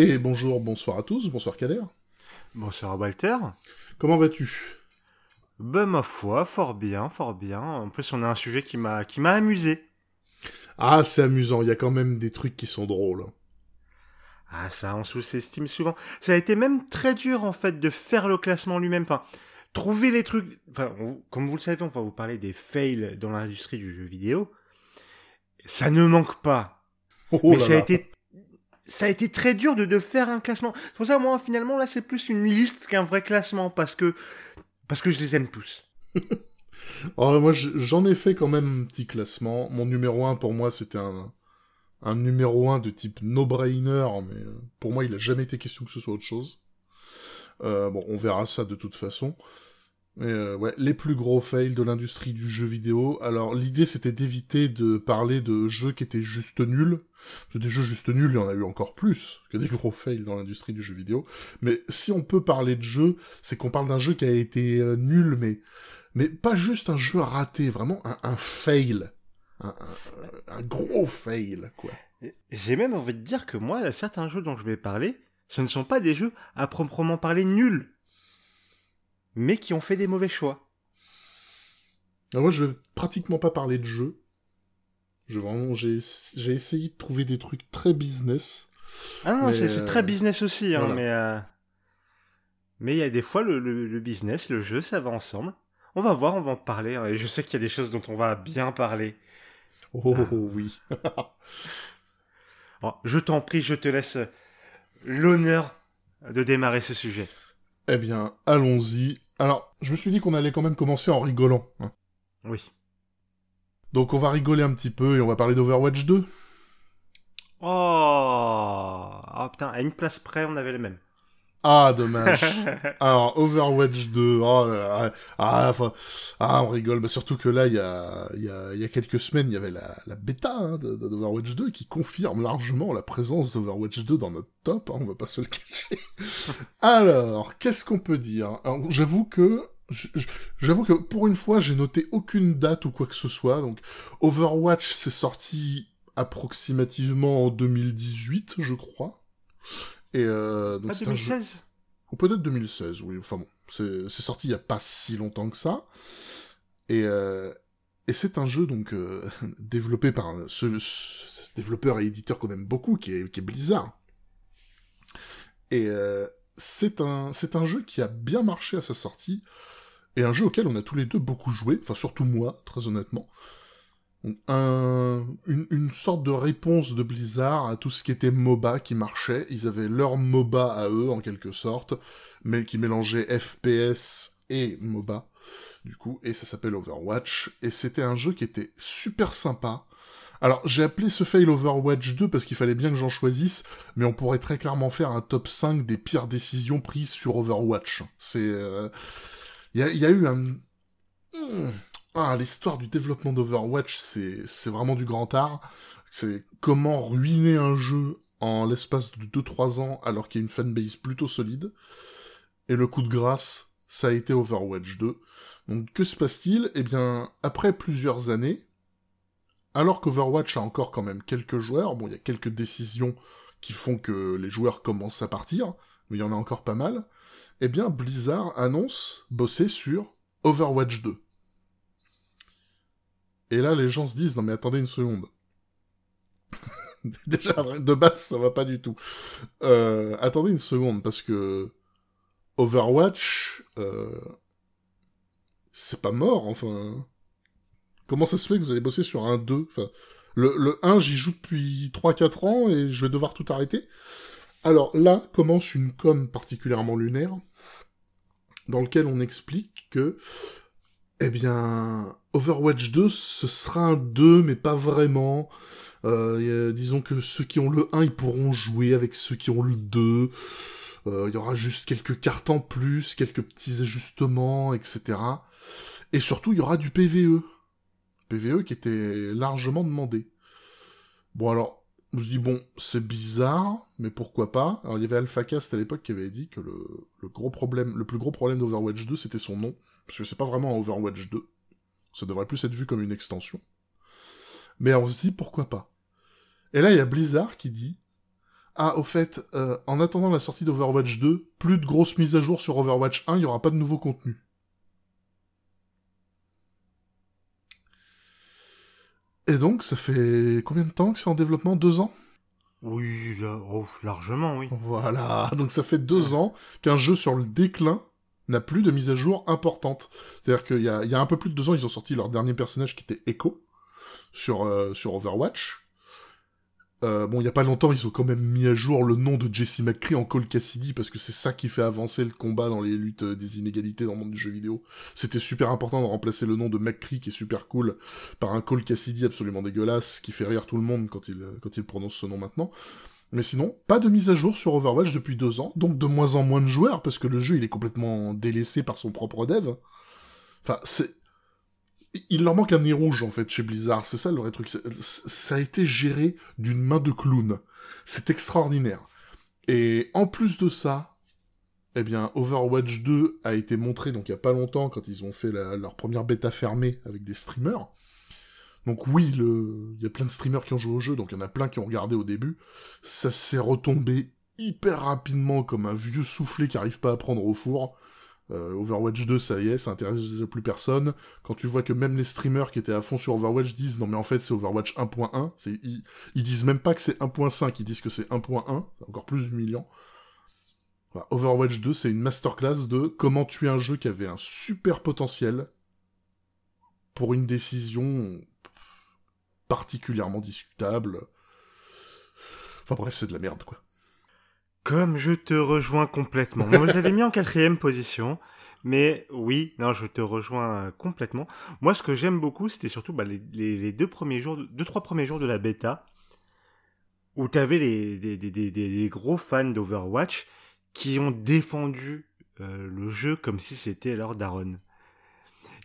Et bonjour, bonsoir à tous, bonsoir Kader. Bonsoir Walter. Comment vas-tu? Ben ma foi, fort bien, fort bien. En plus, on a un sujet qui m'a qui m'a amusé. Ah, c'est amusant, il y a quand même des trucs qui sont drôles. Ah ça, on sous-estime souvent. Ça a été même très dur en fait de faire le classement lui-même. Enfin, trouver les trucs. Enfin, comme vous le savez, on va vous parler des fails dans l'industrie du jeu vidéo. Ça ne manque pas. Oh Mais ça a là. été ça a été très dur de, de faire un classement. C'est pour ça, moi, finalement, là, c'est plus une liste qu'un vrai classement, parce que, parce que je les aime tous. Alors, moi, j'en ai fait quand même un petit classement. Mon numéro 1, pour moi, c'était un, un numéro 1 de type no-brainer, mais euh, pour moi, il a jamais été question que ce soit autre chose. Euh, bon, on verra ça de toute façon. Mais euh, ouais, les plus gros fails de l'industrie du jeu vidéo. Alors, l'idée, c'était d'éviter de parler de jeux qui étaient juste nuls. Parce des jeux juste nuls, il y en a eu encore plus que des gros fails dans l'industrie du jeu vidéo. Mais si on peut parler de jeu, c'est qu'on parle d'un jeu qui a été euh, nul, mais mais pas juste un jeu raté, vraiment un, un fail. Un, un- un gros fail, quoi. J'ai même envie de dire que moi, certains jeux dont je vais parler, ce ne sont pas des jeux à proprement parler nuls, mais qui ont fait des mauvais choix. Alors moi, je vais pratiquement pas parler de jeu. Je vraiment, j'ai j'ai essayé de trouver des trucs très business. Ah non, Mais, c'est c'est très euh, business aussi, hein, voilà. mais euh, mais il y a des fois le, le, le business, le jeu, ça va ensemble. On va voir, on va en parler. hein, Et je sais qu'il y a des choses dont on va bien parler. Oh, Ah. oui. Alors, je t'en prie, je te laisse l'honneur de démarrer ce sujet. Eh bien, allons-y. Alors, je me suis dit qu'on allait quand même commencer en rigolant. hein. Oui. Donc on va rigoler un petit peu et on va parler d'Overwatch 2. Oh, ah putain, à une place près, on avait les mêmes. Ah, dommage. Alors, Overwatch 2, oh là là, ah, enfin, ah, on rigole, bah, surtout que là, il y a, il y, a, y a quelques semaines, il y avait la, la bêta hein, d'Overwatch 2 qui confirme largement la présence d'Overwatch 2 dans notre top, hein, on va pas se le cacher. Alors, qu'est-ce qu'on peut dire? J'avoue que, j'avoue que pour une fois, j'ai noté aucune date ou quoi que ce soit, donc Overwatch, c'est sorti approximativement en 2018, je crois. Et euh, donc jeu- 2016 ou peut-être 2016, oui. Enfin bon, c'est sorti il y a pas si longtemps que ça. Et, euh, et c'est un jeu donc euh, développé par ce, ce développeur et éditeur qu'on aime beaucoup, qui est, qui est Blizzard. Et euh, c'est un, c'est un jeu qui a bien marché à sa sortie, et un jeu auquel on a tous les deux beaucoup joué, enfin surtout moi, très honnêtement. Une sorte de réponse de Blizzard à tout ce qui était MOBA qui marchait. Ils avaient leur MOBA à eux, en quelque sorte, mais qui mélangeait FPS et MOBA, du coup, et ça s'appelle Overwatch, et c'était un jeu qui était super sympa. Alors, j'ai appelé ce fail Overwatch 2 parce qu'il fallait bien que j'en choisisse, mais on pourrait très clairement faire un top 5 des pires décisions prises sur Overwatch. C'est... euh, Il y, a, eu un... Hmm. Ah, l'histoire du développement d'Overwatch, c'est vraiment du grand art. C'est comment ruiner un jeu en l'espace de 2-3 ans alors qu'il y a une fanbase plutôt solide. Et le coup de grâce, ça a été Overwatch 2. Donc que se passe-t-il? Eh bien, après plusieurs années, alors qu'Overwatch a encore quand même quelques joueurs, bon, il y a quelques décisions qui font que les joueurs commencent à partir, mais il y en a encore pas mal, eh bien, Blizzard annonce bosser sur Overwatch 2. Et là, les gens se disent, non mais attendez une seconde. Déjà, de base, ça va pas du tout. Euh, attendez une seconde, parce que Overwatch, euh, c'est pas mort, enfin... Comment ça se fait que vous allez bosser sur un 2 Enfin, le, le 1, j'y joue depuis 3-4 ans et je vais devoir tout arrêter. Alors là commence une com particulièrement lunaire, dans lequel on explique que, eh bien, Overwatch 2, ce sera un 2, mais pas vraiment. Euh, a- disons que ceux qui ont le 1, ils pourront jouer avec ceux qui ont le 2. Euh, Il y aura juste quelques cartes en plus, quelques petits ajustements, etc. Et surtout, il y aura du PVE. PVE qui était largement demandé. Bon alors, je dis bon, c'est bizarre, mais pourquoi pas? Alors il y avait AlphaCast à l'époque qui avait dit que le, le gros problème, le plus gros problème d'Overwatch 2, c'était son nom, parce que c'est pas vraiment un Overwatch 2. Ça devrait plus être vu comme une extension. Mais on se dit pourquoi pas? Et là, il y a Blizzard qui dit Ah, au fait, euh, en attendant la sortie d'Overwatch 2, plus de grosses mises à jour sur Overwatch 1, il n'y aura pas de nouveau contenu. Et donc, ça fait combien de temps que c'est en développement? Deux ans? Oui, oh, largement, oui. Voilà, donc ça fait deux ans qu'un jeu sur le déclin n'a plus de mise à jour importante. C'est-à-dire qu'il y a, il y a un peu plus de deux ans, ils ont sorti leur dernier personnage qui était Echo sur, euh, sur Overwatch. Euh, bon, il y a pas longtemps, ils ont quand même mis à jour le nom de Jesse McCree en Cole Cassidy parce que c'est ça qui fait avancer le combat dans les luttes euh, des inégalités dans le monde du jeu vidéo. C'était super important de remplacer le nom de McCree qui est super cool par un Cole Cassidy absolument dégueulasse qui fait rire tout le monde quand il quand il prononce ce nom maintenant. Mais sinon, pas de mise à jour sur Overwatch depuis deux ans, donc de moins en moins de joueurs parce que le jeu il est complètement délaissé par son propre dev. Enfin, c'est il leur manque un nez rouge en fait chez Blizzard, c'est ça le vrai truc. Ça a été géré d'une main de clown. C'est extraordinaire. Et en plus de ça, eh bien, Overwatch 2 a été montré donc il y a pas longtemps quand ils ont fait leur première bêta fermée avec des streamers. Donc oui, il y a plein de streamers qui ont joué au jeu, donc il y en a plein qui ont regardé au début. Ça s'est retombé hyper rapidement comme un vieux soufflé qui arrive pas à prendre au four. Euh, Overwatch 2, ça y est, ça intéresse plus personne. Quand tu vois que même les streamers qui étaient à fond sur Overwatch disent non mais en fait c'est Overwatch 1.1, ils, ils disent même pas que c'est 1.5, ils disent que c'est 1.1, c'est encore plus humiliant. Overwatch 2, c'est une masterclass de comment tuer un jeu qui avait un super potentiel pour une décision particulièrement discutable. Enfin bref, c'est de la merde quoi. Comme je te rejoins complètement. Moi, je l'avais mis en quatrième position. Mais oui, non, je te rejoins complètement. Moi, ce que j'aime beaucoup, c'était surtout bah, les, deux premiers jours, deux trois premiers jours de la bêta, où t'avais les des, des, des, gros fans d'Overwatch qui ont défendu euh, le jeu comme si c'était leur daron.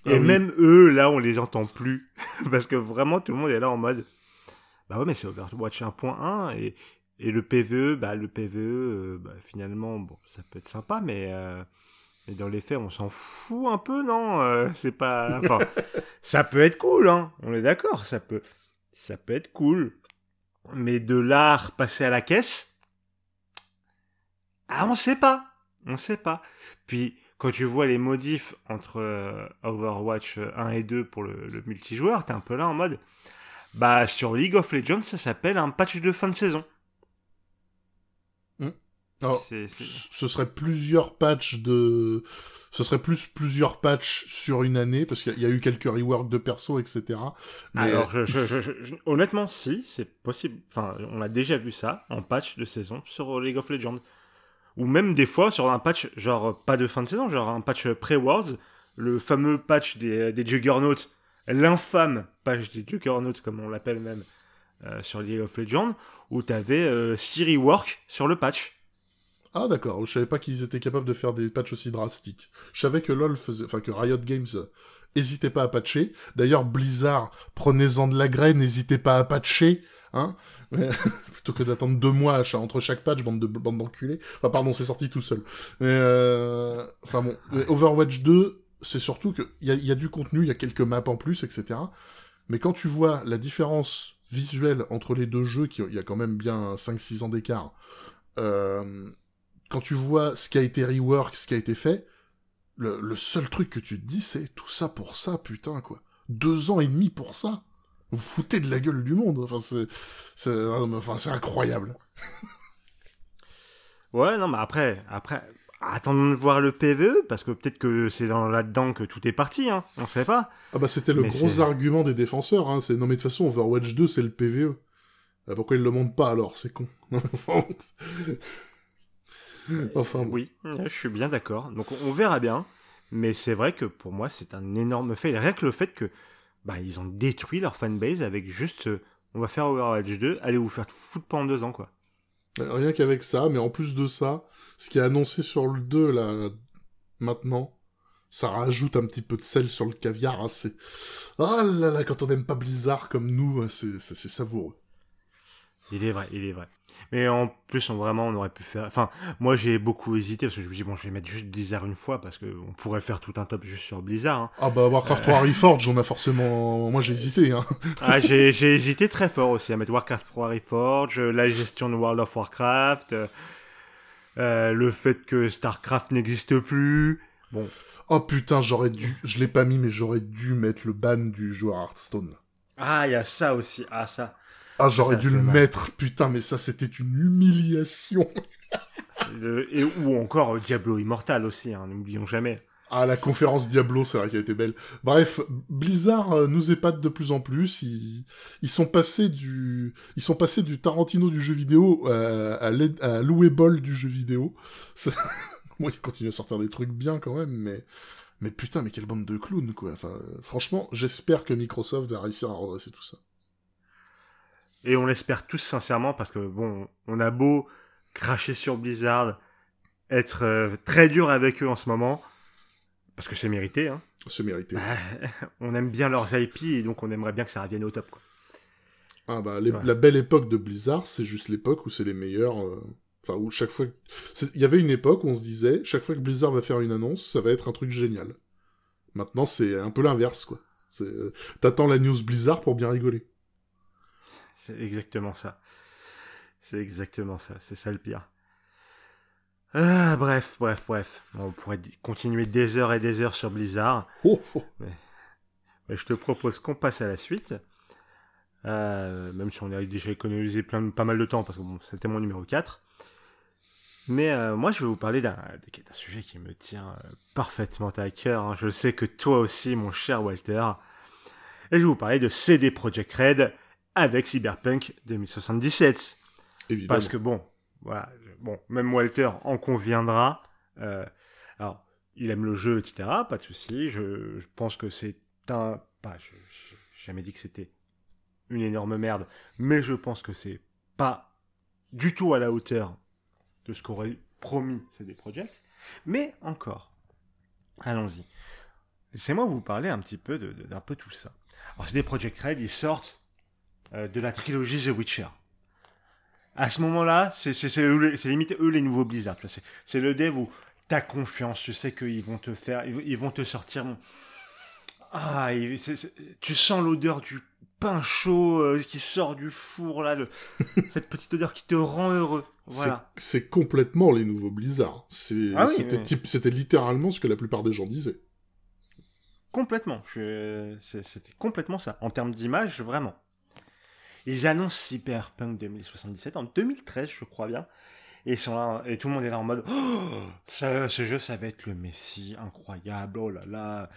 Ah Et même eux, là, on les entend plus parce que vraiment tout le monde est là en mode, bah ouais, mais c'est Overwatch 1.1 et et le PVE, bah le PVE, euh, bah, finalement, bon, ça peut être sympa, mais, euh, mais dans les faits, on s'en fout un peu, non euh, C'est pas, enfin, ça peut être cool, hein. On est d'accord, ça peut, ça peut être cool, mais de l'art passer à la caisse, ah, on sait pas, on sait pas. Puis quand tu vois les modifs entre Overwatch 1 et 2 pour le, le multijoueur, t'es un peu là en mode, bah sur League of Legends, ça s'appelle un patch de fin de saison ce serait plusieurs patchs de ce serait plus plusieurs patchs sur une année parce qu'il y, a eu quelques reworks de perso etc alors honnêtement si c'est possible. Enfin on a déjà vu ça en patch de saison sur League of Legends. Ou même des fois sur un patch genre pas de fin de saison genre un patch pré-worlds le fameux patch des, des Juggernauts l'infâme patch des Juggernauts comme on l'appelle même euh, sur League of Legends où t'avais euh, 6 reworks sur le patch ah d'accord, je savais pas qu'ils étaient capables de faire des patchs aussi drastiques. Je savais que LoL faisait, enfin que Riot Games hésitait pas à patcher. D'ailleurs Blizzard, prenez-en de la graine, n'hésitez pas à patcher, hein. Plutôt que d'attendre deux mois entre chaque patch, bande de bande d'enculés. Enfin pardon, c'est sorti tout seul. Mais euh... enfin bon, Overwatch 2, c'est surtout que il y a, du contenu, il y a quelques maps en plus, etc. Mais quand tu vois la différence visuelle entre les deux jeux, il y a quand même bien 5-6 ans d'écart, euh, quand tu vois ce qui a été rework, ce qui a été fait, le, seul truc que tu te dis, c'est tout ça pour ça, putain, quoi. Deux ans et demi pour ça Vous foutez de la gueule du monde. Enfin, c'est, c'est, enfin, c'est incroyable. ouais, non, mais après, après, attendons de voir le PVE, parce que peut-être que c'est dans là-dedans que tout est parti, hein. On sait pas. Ah bah, c'était le gros argument des défenseurs, hein. C'est, non, mais de toute façon, Overwatch 2, c'est le PVE. Bah, pourquoi ils le montrent pas alors? C'est con. enfin, oui, je suis bien d'accord. Donc on verra bien. Mais c'est vrai que pour moi, c'est un énorme fait. Rien que le fait que bah, ils ont détruit leur fanbase avec juste euh, on va faire Overwatch 2, allez vous faire foutre pendant deux ans, quoi. Rien qu'avec ça, mais en plus de ça, ce qui est annoncé sur le 2, là, maintenant, ça rajoute un petit peu de sel sur le caviar. Hein, c'est... Oh là là, quand on n'aime pas Blizzard comme nous, c'est, c'est, savoureux. Il est vrai, il est vrai. Mais en plus, on, vraiment, on aurait pu faire. Enfin, moi, j'ai beaucoup hésité parce que je me dis bon, je vais mettre juste Blizzard une fois parce que on pourrait faire tout un top juste sur Blizzard. Hein. Ah bah Warcraft 3 Reforged, on a forcément. Moi, j'ai hésité. Hein. ah, j'ai, j'ai hésité très fort aussi à mettre Warcraft 3 Reforged, la gestion de World of Warcraft, euh, le fait que Starcraft n'existe plus. Bon. Oh putain, j'aurais dû. Je l'ai pas mis, mais j'aurais dû mettre le ban du joueur Hearthstone. Ah, il y a ça aussi. Ah, ça. Ah, j'aurais dû le mettre, putain, mais ça, c'était une humiliation. Et, ou encore euh, Diablo Immortal aussi, hein, n'oublions jamais. Ah, la conférence Diablo, c'est vrai qu'elle était belle. Bref, Blizzard euh, nous épate de plus en plus. Ils, ils, sont passés du, ils sont passés du Tarantino du jeu vidéo euh, à, à Louisville du jeu vidéo. Moi, ils continuent à sortir des trucs bien quand même, mais, mais putain, mais quelle bande de clowns, quoi. Enfin, franchement, j'espère que Microsoft va réussir à redresser tout ça. Et on l'espère tous sincèrement parce que bon, on a beau cracher sur Blizzard, être euh, très dur avec eux en ce moment, parce que c'est mérité. Hein. C'est mérité. Bah, on aime bien leurs IP et donc on aimerait bien que ça revienne au top. Quoi. Ah bah la belle époque de Blizzard, c'est juste l'époque où c'est les meilleurs. Euh, enfin où chaque fois, il y avait une époque où on se disait chaque fois que Blizzard va faire une annonce, ça va être un truc génial. Maintenant c'est un peu l'inverse quoi. Euh, t'attends la news Blizzard pour bien rigoler. C'est exactement ça. C'est exactement ça. C'est ça le pire. Ah, bref, bref, bref. On pourrait continuer des heures et des heures sur Blizzard. Oh, oh. Mais, je te propose qu'on passe à la suite. Euh, même si on a déjà économisé plein, pas mal de temps, parce que bon, c'était mon numéro 4. Mais euh, moi, je vais vous parler d'un sujet qui me tient euh, parfaitement à cœur. Hein. Je sais que toi aussi, mon cher Walter. Et je vais vous parler de CD Projekt Red avec Cyberpunk 2077. Évidemment. Parce que bon, voilà, bon, même Walter en conviendra. Euh, alors, il aime le jeu, etc. Pas de souci. Je, pense que c'est un, pas, je, j'ai jamais dit que c'était une énorme merde, mais je pense que c'est pas du tout à la hauteur de ce qu'aurait promis CD Projekt. Mais encore, allons-y. Laissez-moi vous parler un petit peu d'un peu tout ça. Alors, CD Projekt Red, ils sortent de la trilogie The Witcher. À ce moment-là, c'est limite eux les nouveaux Blizzard. C'est le dev où t'as confiance, tu sais qu'ils vont te faire, ils, vont te sortir. Ah, tu sens l'odeur du pain chaud euh, qui sort du four là, cette petite odeur qui te rend heureux. Voilà. C'est complètement les nouveaux Blizzard. Ah c'était littéralement ce que la plupart des gens disaient. Complètement. C'était complètement ça. En termes d'image, vraiment. Ils annoncent Cyberpunk 2077 en 2013, je crois bien. Et, sont là, et tout le monde est là en mode oh, ce jeu, ça va être le Messi, incroyable, oh là là.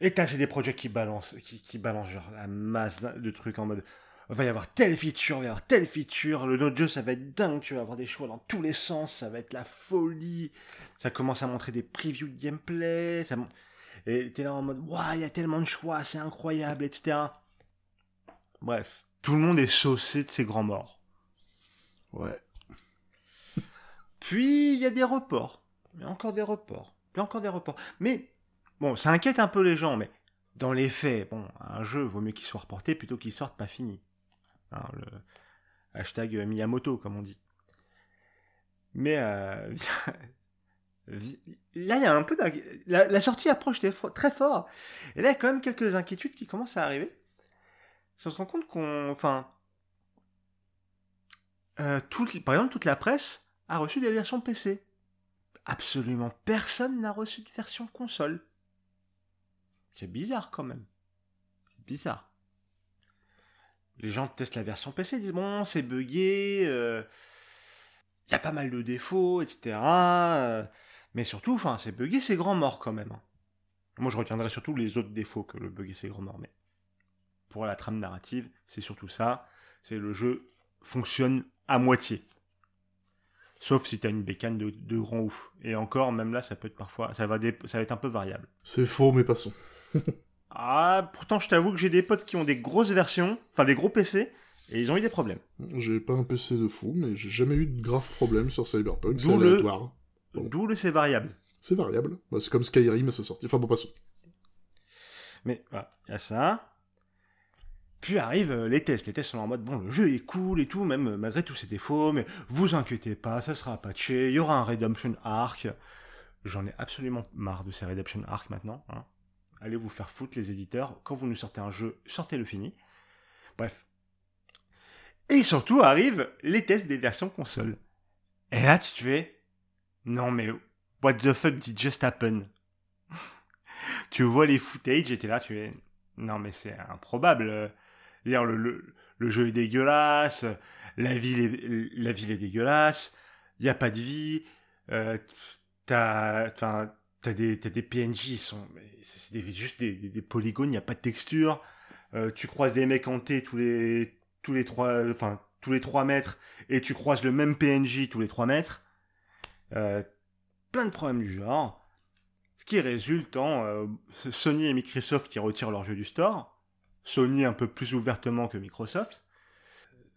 Et t'as c'est des projets qui balancent, qui, qui balancent genre la masse de trucs en mode va y avoir telle feature, va y avoir telle feature, le autre jeu ça va être dingue, tu vas avoir des choix dans tous les sens, ça va être la folie. Ça commence à montrer des previews de gameplay, et t'es là en mode waouh, il y a tellement de choix, c'est incroyable, etc. Bref, tout le monde est saucé de ces grands morts. Ouais. Puis il y a des reports. Il y a encore des reports. A encore des reports. Mais bon, ça inquiète un peu les gens, mais dans les faits, bon, un jeu vaut mieux qu'il soit reporté plutôt qu'il sorte pas fini. Hein, le hashtag Miyamoto, comme on dit. Mais euh, là, il y a un peu la, la, sortie approche très fort. Et là, il y a quand même quelques inquiétudes qui commencent à arriver on se rend compte qu'on. Euh, par exemple, toute la presse a reçu des versions PC. Absolument personne n'a reçu de version console. C'est bizarre quand même. C'est bizarre. Les gens testent la version PC, disent bon, c'est buggé, il euh, y a pas mal de défauts, etc. Euh, mais surtout, enfin, c'est buggé, c'est grand mort quand même. Hein. Moi, je retiendrai surtout les autres défauts que le buggé, c'est grand mort. Mais pour la trame narrative, c'est surtout ça. C'est le jeu fonctionne à moitié. Sauf si tu as une bécane de, de, grand ouf. Et encore, même là, ça peut être parfois, ça va, ça va être un peu variable. C'est faux, mais passons. ah, pourtant, je t'avoue que j'ai des potes qui ont des grosses versions, enfin des gros PC, et ils ont eu des problèmes. J'ai pas un PC de fou, mais j'ai jamais eu de graves problèmes sur Cyberpunk. C'est aléatoire. D'où le c'est variable. C'est variable. Bah, c'est comme Skyrim à sa sortie. Enfin bon, passons. Mais voilà, il y a ça. Puis arrivent euh, les tests. Les tests sont en mode, bon, le jeu est cool et tout, même euh, malgré tous ses défauts, mais vous inquiétez pas, ça sera patché, il y aura un Redemption Arc. J'en ai absolument marre de ces Redemption Arc maintenant. Hein. Allez vous faire foutre, les éditeurs. Quand vous nous sortez un jeu, sortez-le fini. Bref. Et surtout arrivent les tests des versions console. Et là, tu fais, non mais, what the fuck did just happen? tu vois les footage et t'es là, tu es, non mais c'est improbable. Dire le, jeu est dégueulasse, la ville est, la ville est dégueulasse, il y a pas de vie, euh, t'as, t'as des, des PNJ, ils sont, c'est juste des, des, polygones, il n'y a pas de texture. Euh, tu croises des mecs hantés tous les, tous les trois, enfin, tous les trois mètres, et tu croises le même PNJ tous les trois mètres. Euh, plein de problèmes du genre. Ce qui résulte en Sony et Microsoft qui retirent leur jeu du store. Sony un peu plus ouvertement que Microsoft.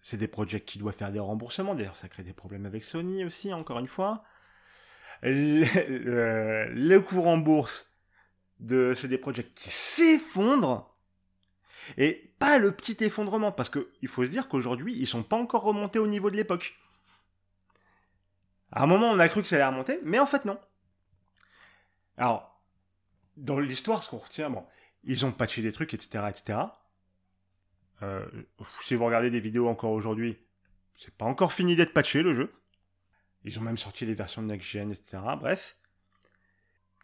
C'est des projets qui doivent faire des remboursements, d'ailleurs ça crée des problèmes avec Sony aussi, encore une fois. Le, courant bourse de CD projets qui s'effondre. Et pas le petit effondrement, parce qu'il faut se dire qu'aujourd'hui, ils sont pas encore remontés au niveau de l'époque. À un moment, on a cru que ça allait remonter, mais en fait, non. Alors, dans l'histoire, ce qu'on retient, bon, ils ont patché des trucs, etc., etc. Euh, si vous regardez des vidéos encore aujourd'hui, c'est pas encore fini d'être patché le jeu. Ils ont même sorti des versions de next gen, etc. Bref,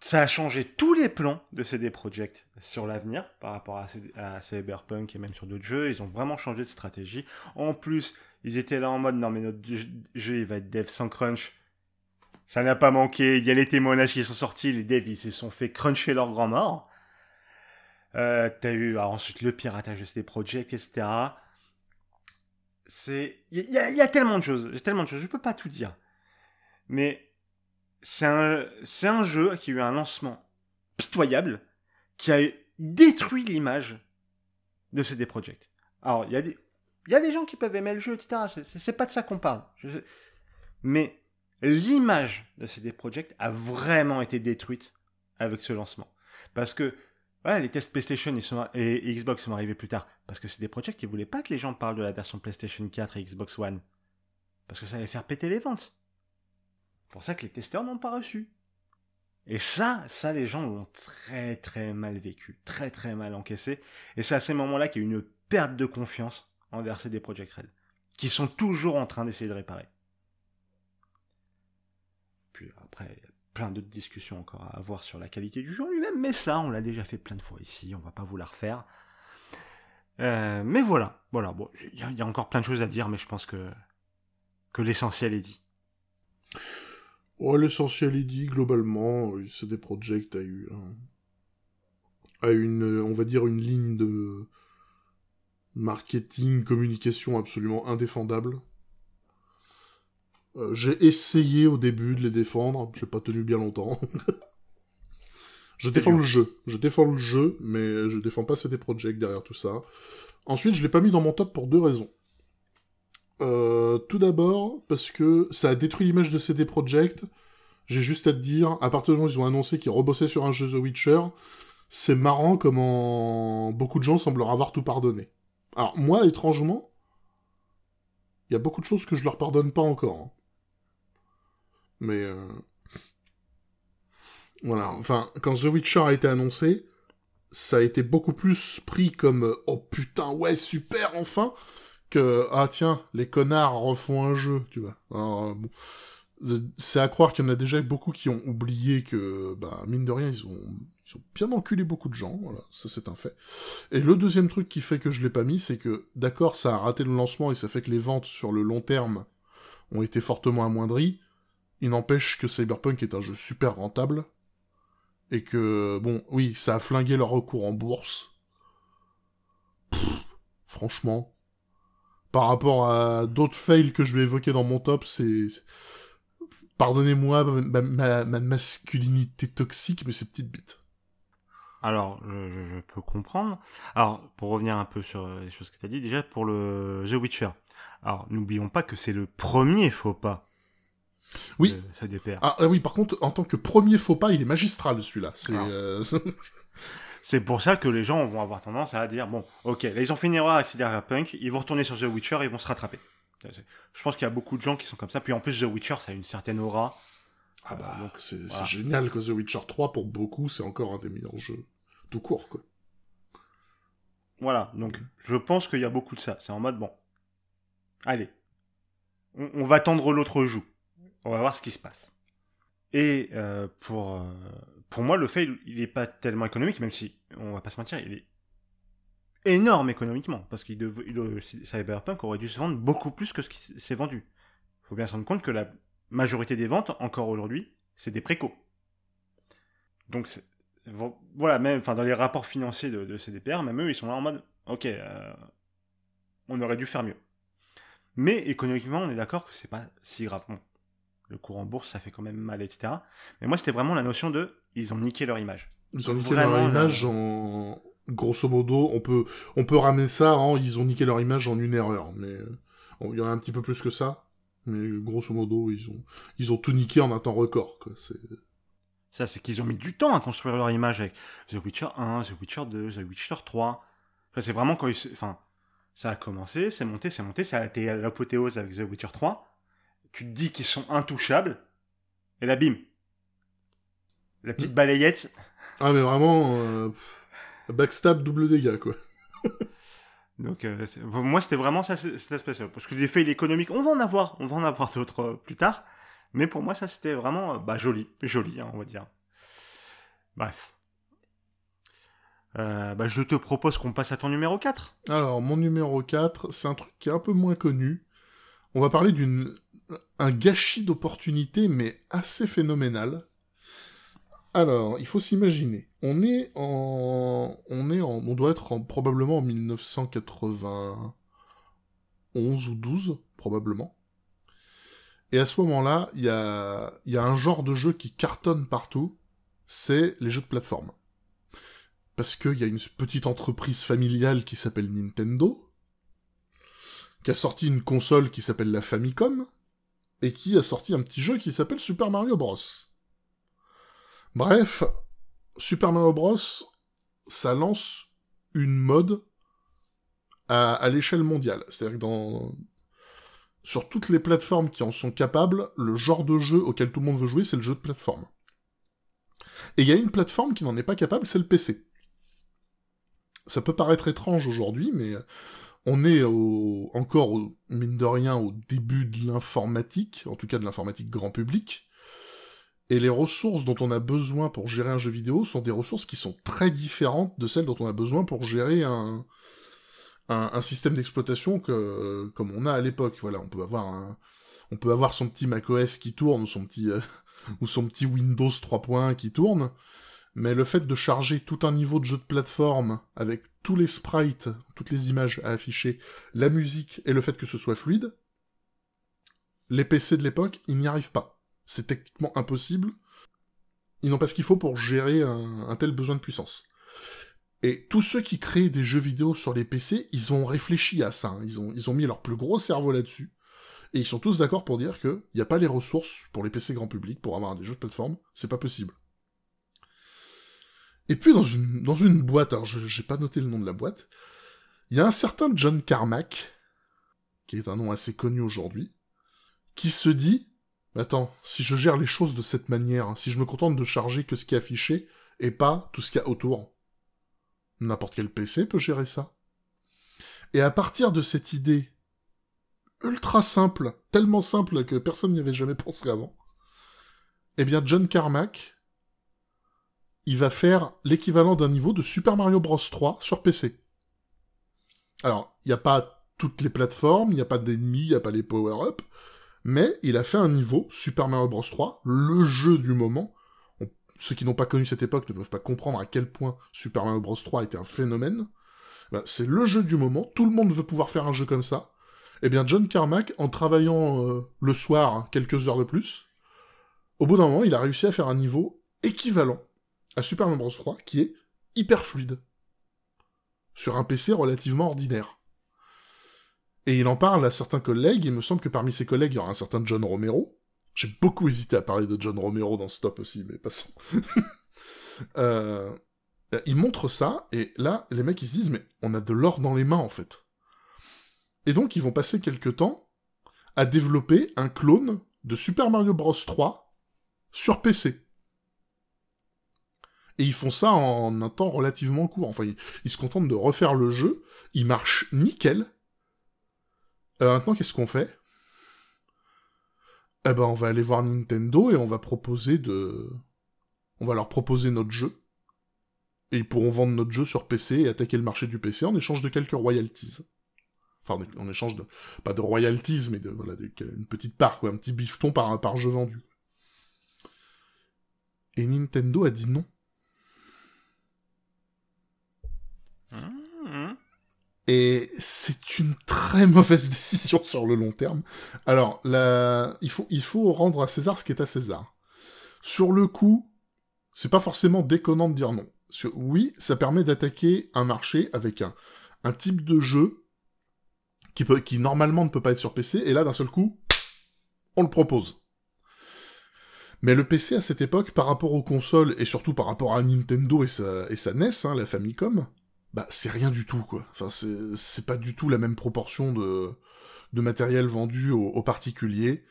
ça a changé tous les plans de CD Projekt sur l'avenir par rapport à, à, Cyberpunk et même sur d'autres jeux. Ils ont vraiment changé de stratégie. En plus, ils étaient là en mode non mais notre jeu il va être dev sans crunch. Ça n'a pas manqué. Il y a les témoignages qui sont sortis. Les devs, ils se sont fait cruncher leur grand mort. Euh, t'as eu ensuite le piratage de CD Projekt, etc. C'est, il y, y, a tellement de choses. J'ai tellement de choses. Je peux pas tout dire. Mais c'est un, c'est un jeu qui a eu un lancement pitoyable, qui a détruit l'image de CD Projekt. Alors, il y a des, il y a des gens qui peuvent aimer le jeu, etc. C'est pas de ça qu'on parle. Mais l'image de CD Projekt a vraiment été détruite avec ce lancement. Parce que, voilà, les tests PlayStation et Xbox sont arrivés plus tard. Parce que CD Projekt, qui voulaient pas que les gens parlent de la version PlayStation 4 et Xbox One. Parce que ça allait faire péter les ventes. C'est pour ça que les testeurs n'ont pas reçu. Et ça, ça, les gens l'ont très très mal vécu, très très mal encaissé. Et c'est à ces moments-là qu'il y a une perte de confiance envers CD Projekt Red, qui sont toujours en train d'essayer de réparer. Après, il y a plein d'autres discussions encore à avoir sur la qualité du jeu lui-même, mais ça, on l'a déjà fait plein de fois ici, on va pas vous la refaire. Euh, mais voilà, voilà, bon, il y, a encore plein de choses à dire, mais je pense que, que l'essentiel est dit. Ouais, l'essentiel est dit, globalement, c'est des projects a eu a une, on va dire, une ligne de marketing, communication absolument indéfendable. Euh, j'ai essayé au début de les défendre, j'ai pas tenu bien longtemps. je défends le jeu, je défends le jeu, mais je défends pas CD Projekt derrière tout ça. Ensuite, je l'ai pas mis dans mon top pour deux raisons. Euh, tout d'abord, parce que ça a détruit l'image de CD Projekt. J'ai juste à te dire, à partir du moment où ils ont annoncé qu'ils rebossaient sur un jeu The Witcher, c'est marrant comment beaucoup de gens semblent leur avoir tout pardonné. Alors moi, étrangement, il y a beaucoup de choses que je leur pardonne pas encore. Hein. Mais euh, voilà, enfin, quand The Witcher a été annoncé, ça a été beaucoup plus pris comme euh, oh putain ouais super enfin que ah tiens les connards refont un jeu tu vois. Euh, c'est à croire qu'il y en a déjà beaucoup qui ont oublié que bah mine de rien ils ont ils ont bien enculé beaucoup de gens, voilà, ça c'est un fait. Et le deuxième truc qui fait que je l'ai pas mis, c'est que d'accord ça a raté le lancement et ça fait que les ventes sur le long terme ont été fortement amoindries, il n'empêche que Cyberpunk est un jeu super rentable. Et que, bon, oui, ça a flingué leur recours en bourse. franchement. Par rapport à d'autres fails que je vais évoquer dans mon top, c'est... Pardonnez-moi ma, masculinité toxique, mais c'est petite bite. Alors, je, peux comprendre. Alors, pour revenir un peu sur les choses que tu as dit, déjà pour le The Witcher. Alors, n'oublions pas que c'est le premier faux pas oui. Ah, ah, oui, par contre, en tant que premier faux pas, il est magistral celui-là. C'est. Euh, C'est pour ça que les gens vont avoir tendance à dire bon, ok, là ils ont fait une erreur avec Cyberpunk, ils vont retourner sur The Witcher et ils vont se rattraper. Je pense qu'il y a beaucoup de gens qui sont comme ça. Puis en plus, The Witcher, ça a une certaine aura. Ah bah, c'est génial que The Witcher 3, pour beaucoup, c'est encore un des meilleurs jeux tout court, quoi. Voilà, donc je pense qu'il y a beaucoup de ça. C'est en mode, bon, allez, on, va tendre l'autre joue. On va voir ce qui se passe. Et euh, pour, euh, pour moi, le fait, il n'est pas tellement économique, même si, on va pas se mentir, il est énorme économiquement, parce que Cyberpunk aurait dû se vendre beaucoup plus que ce qui s'est vendu. Il faut bien se rendre compte que la majorité des ventes, encore aujourd'hui, c'est des précos. Donc, voilà, même enfin, dans les rapports financiers de, CDPR, même eux, ils sont là en mode, ok, euh, on aurait dû faire mieux. Mais économiquement, on est d'accord que c'est pas si grave. Le cours en bourse, ça fait quand même mal, etc. Mais moi, c'était vraiment la notion de, ils ont niqué leur image. Ils ont niqué leur image en, grosso modo, on peut, on peut ramener ça en, ils ont niqué leur image en une erreur. Mais, il y en a un petit peu plus que ça. Mais grosso modo, ils ont, ils ont tout niqué en un temps record, quoi. C'est, ça, c'est qu'ils ont mis du temps à construire leur image avec The Witcher 1, The Witcher 2, The Witcher 3. c'est vraiment quand ils... Enfin, ça a commencé, c'est monté, c'est monté, ça a été l'apothéose avec The Witcher 3. Tu te dis qu'ils sont intouchables, et là, bim. La petite balayette. Ah, mais vraiment, euh, backstab double dégâts, quoi. Donc, euh, moi, c'était vraiment ça, cet aspect Parce que des faits économiques, on va en avoir, on va en avoir d'autres euh, plus tard. Mais pour moi, ça c'était vraiment bah, joli, joli, hein, on va dire. Bref. Euh, bah, je te propose qu'on passe à ton numéro 4. Alors, mon numéro 4, c'est un truc qui est un peu moins connu. On va parler d'une un gâchis d'opportunités, mais assez phénoménal. Alors, il faut s'imaginer. On est en, on est en, on doit être probablement en 1991 ou 12, probablement. Et à ce moment-là, il y a, y a un genre de jeu qui cartonne partout, c'est les jeux de plateforme. Parce qu'il y a une petite entreprise familiale qui s'appelle Nintendo, qui a sorti une console qui s'appelle la Famicom, et qui a sorti un petit jeu qui s'appelle Super Mario Bros. Bref, Super Mario Bros, ça lance une mode à, l'échelle mondiale. C'est-à-dire que dans, sur toutes les plateformes qui en sont capables, le genre de jeu auquel tout le monde veut jouer, c'est le jeu de plateforme. Et il y a une plateforme qui n'en est pas capable, c'est le PC. Ça peut paraître étrange aujourd'hui, mais on est encore, mine de rien, au début de l'informatique, en tout cas de l'informatique grand public, et les ressources dont on a besoin pour gérer un jeu vidéo sont des ressources qui sont très différentes de celles dont on a besoin pour gérer un, système d'exploitation comme on a à l'époque. Voilà, on peut avoir un, on peut avoir son petit macOS qui tourne, son petit euh, ou son petit Windows 3.1 qui tourne, mais le fait de charger tout un niveau de jeu de plateforme avec tous les sprites, toutes les images à afficher, la musique et le fait que ce soit fluide, les PC de l'époque, ils n'y arrivent pas. C'est techniquement impossible. Ils n'ont pas ce qu'il faut pour gérer un tel besoin de puissance. Et tous ceux qui créent des jeux vidéo sur les PC, ils ont réfléchi à ça. Hein. Ils, ont, mis leur plus gros cerveau là-dessus. Et ils sont tous d'accord pour dire qu'il n'y a pas les ressources pour les PC grand public pour avoir des jeux de plateforme. C'est pas possible. Et puis dans une, dans une boîte, alors j'ai pas noté le nom de la boîte, il y a un certain John Carmack, qui est un nom assez connu aujourd'hui, qui se dit Attends, si je gère les choses de cette manière, si je me contente de charger que ce qui est affiché, et pas tout ce qu'il y a autour, N'importe quel PC peut gérer ça. Et à partir de cette idée ultra simple, tellement simple que personne n'y avait jamais pensé avant, eh bien John Carmack, il va faire l'équivalent d'un niveau de Super Mario Bros 3 sur PC. Alors, il n'y a pas toutes les plateformes, il n'y a pas d'ennemis, il n'y a pas les power-up, mais il a fait un niveau Super Mario Bros 3, le jeu du moment, ceux qui n'ont pas connu cette époque ne peuvent pas comprendre à quel point Super Mario Bros 3 était un phénomène. Ben, c'est le jeu du moment, tout le monde veut pouvoir faire un jeu comme ça. Eh bien, John Carmack, en travaillant euh, le soir hein, quelques heures de plus, au bout d'un moment, il a réussi à faire un niveau équivalent à Super Mario Bros 3, qui est hyper fluide. Sur un PC relativement ordinaire. Et il en parle à certains collègues, il me semble que parmi ses collègues, il y aura un certain John Romero, j'ai beaucoup hésité à parler de John Romero dans ce top aussi, mais passons. Euh, ils montrent ça, et là, les mecs, ils se disent, mais on a de l'or dans les mains, en fait. Et donc, ils vont passer quelques temps à développer un clone de Super Mario Bros 3 sur PC. Et ils font ça en un temps relativement court. Enfin, ils, se contentent de refaire le jeu. Il marche nickel. Euh, maintenant, qu'est-ce qu'on fait? Eh ben, on va aller voir Nintendo et on va proposer de... On va leur proposer notre jeu. Et ils pourront vendre notre jeu sur PC et attaquer le marché du PC en échange de quelques royalties. Enfin, en échange de... Pas de royalties, mais de, voilà, une petite part, quoi. Un petit bifton par, par jeu vendu. Et Nintendo a dit non. Mmh. Et c'est une très mauvaise décision sur le long terme. Alors, il, faut, rendre à César ce qui est à César. Sur le coup, c'est pas forcément déconnant de dire non. Oui, ça permet d'attaquer un marché avec un, type de jeu qui normalement ne peut pas être sur PC, et là, d'un seul coup, on le propose. Mais le PC à cette époque, par rapport aux consoles, et surtout par rapport à Nintendo et sa, et sa NES, hein, la Famicom, bah c'est rien du tout, quoi. Enfin, c'est pas du tout la même proportion de, matériel vendu aux, particuliers.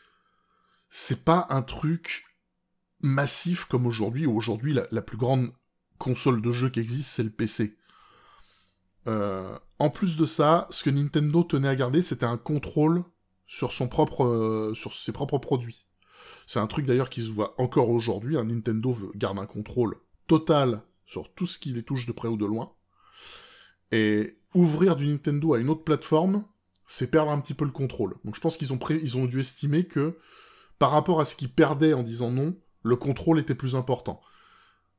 C'est pas un truc massif comme aujourd'hui, aujourd'hui la, plus grande console de jeu qui existe, c'est le PC. Euh, en plus de ça, ce que Nintendo tenait à garder, c'était un contrôle sur son propre, euh, sur ses propres produits. C'est un truc d'ailleurs qui se voit encore aujourd'hui. Nintendo garde un contrôle total sur tout ce qui les touche de près ou de loin. Et ouvrir du Nintendo à une autre plateforme, c'est perdre un petit peu le contrôle. Donc je pense qu'ils ont, dû estimer que, par rapport à ce qu'ils perdaient en disant non, le contrôle était plus important.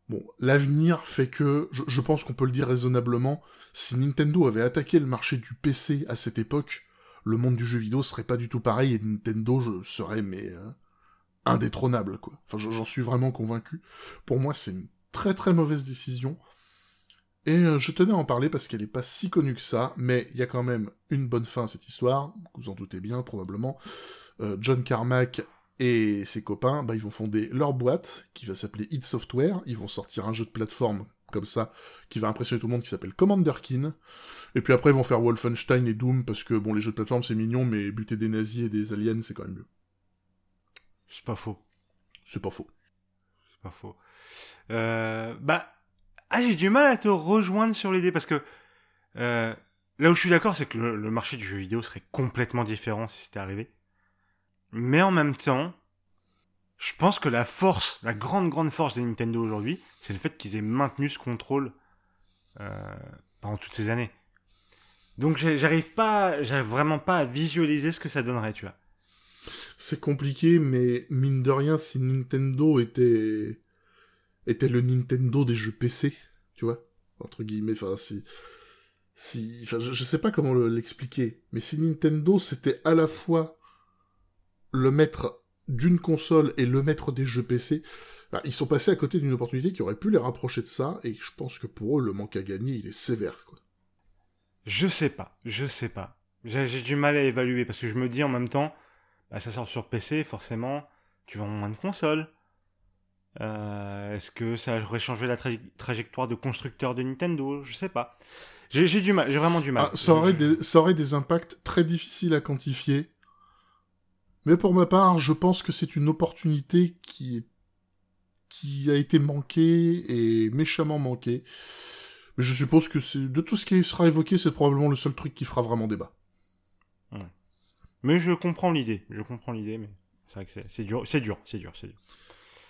Bon, l'avenir fait que, je, pense qu'on peut le dire raisonnablement, si Nintendo avait attaqué le marché du PC à cette époque, le monde du jeu vidéo serait pas du tout pareil et Nintendo je, serait mais euh, indétrônable quoi. Enfin, j'en suis vraiment convaincu. Pour moi, c'est une très très mauvaise décision. Et euh, je tenais à en parler parce qu'elle n'est pas si connue que ça, mais il y a quand même une bonne fin à cette histoire, vous en doutez bien probablement. Euh, John Carmack et ses copains, bah, ils vont fonder leur boîte, qui va s'appeler Hit Software, ils vont sortir un jeu de plateforme comme ça, qui va impressionner tout le monde, qui s'appelle Commander Keen. Et puis après, ils vont faire Wolfenstein et Doom, parce que, bon, les jeux de plateforme, c'est mignon, mais buter des nazis et des aliens, c'est quand même mieux. C'est pas faux. C'est pas faux. C'est pas faux. Euh, bah, ah, j'ai du mal à te rejoindre sur l'idée parce que euh, là où je suis d'accord, c'est que le, marché du jeu vidéo serait complètement différent si c'était arrivé. Mais en même temps, je pense que la force, la grande grande force de Nintendo aujourd'hui, c'est le fait qu'ils aient maintenu ce contrôle euh, pendant toutes ces années. Donc j'arrive pas, j'arrive vraiment pas à visualiser ce que ça donnerait, tu vois. C'est compliqué, mais mine de rien, si Nintendo était était le Nintendo des jeux PC, tu vois, entre guillemets, enfin si si enfin je, sais pas comment l'expliquer, mais si Nintendo c'était à la fois le maître d'une console et le maître des jeux PC, bah, ils sont passés à côté d'une opportunité qui aurait pu les rapprocher de ça, et je pense que pour eux, le manque à gagner, il est sévère, quoi. Je sais pas, je sais pas. J'ai du mal à évaluer, parce que je me dis en même temps, bah, ça sort sur PC, forcément, tu vends moins de consoles, euh, est-ce que ça aurait changé la trajectoire de constructeur de Nintendo? Je sais pas. J'ai du mal, j'ai vraiment du mal. Ah, ça, aurait des, ça aurait des impacts très difficiles à quantifier. Mais pour ma part, je pense que c'est une opportunité qui, qui a été manquée et méchamment manquée. Mais je suppose que de tout ce qui sera évoqué, c'est probablement le seul truc qui fera vraiment débat. Mais je comprends l'idée, je comprends l'idée, mais c'est vrai que c'est dur, c'est dur, c'est dur, c'est dur.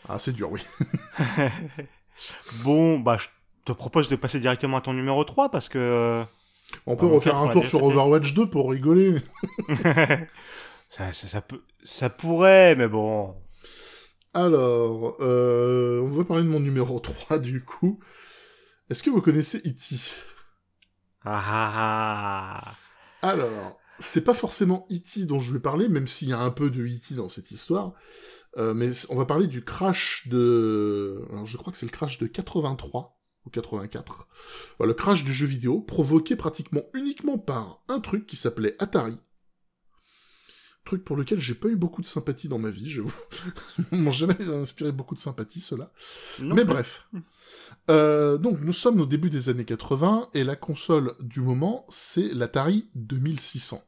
Ah, c'est dur, oui. bon, bah, je te propose de passer directement à ton numéro 3 parce que. On peut refaire un tour sur Overwatch 2 pour rigoler. ça, ça, peut, ça pourrait, mais bon. Alors, euh, on va parler de mon numéro 3 du coup. Est-ce que vous connaissez E.T. ah, ah, ah. Alors, c'est pas forcément E.T. dont je vais parler, même s'il y a un peu de E.T. dans cette histoire. Euh, mais on va parler du crash de... Alors, je crois que c'est le crash de 83 ou 84. le crash du jeu vidéo, provoqué pratiquement uniquement par un truc qui s'appelait Atari. truc pour lequel j'ai pas eu beaucoup de sympathie dans ma vie, je m'ont jamais inspiré beaucoup de sympathie, cela. Mais bref. Euh, donc, nous sommes au début des années 80, et la console du moment, c'est l'Atari 2600.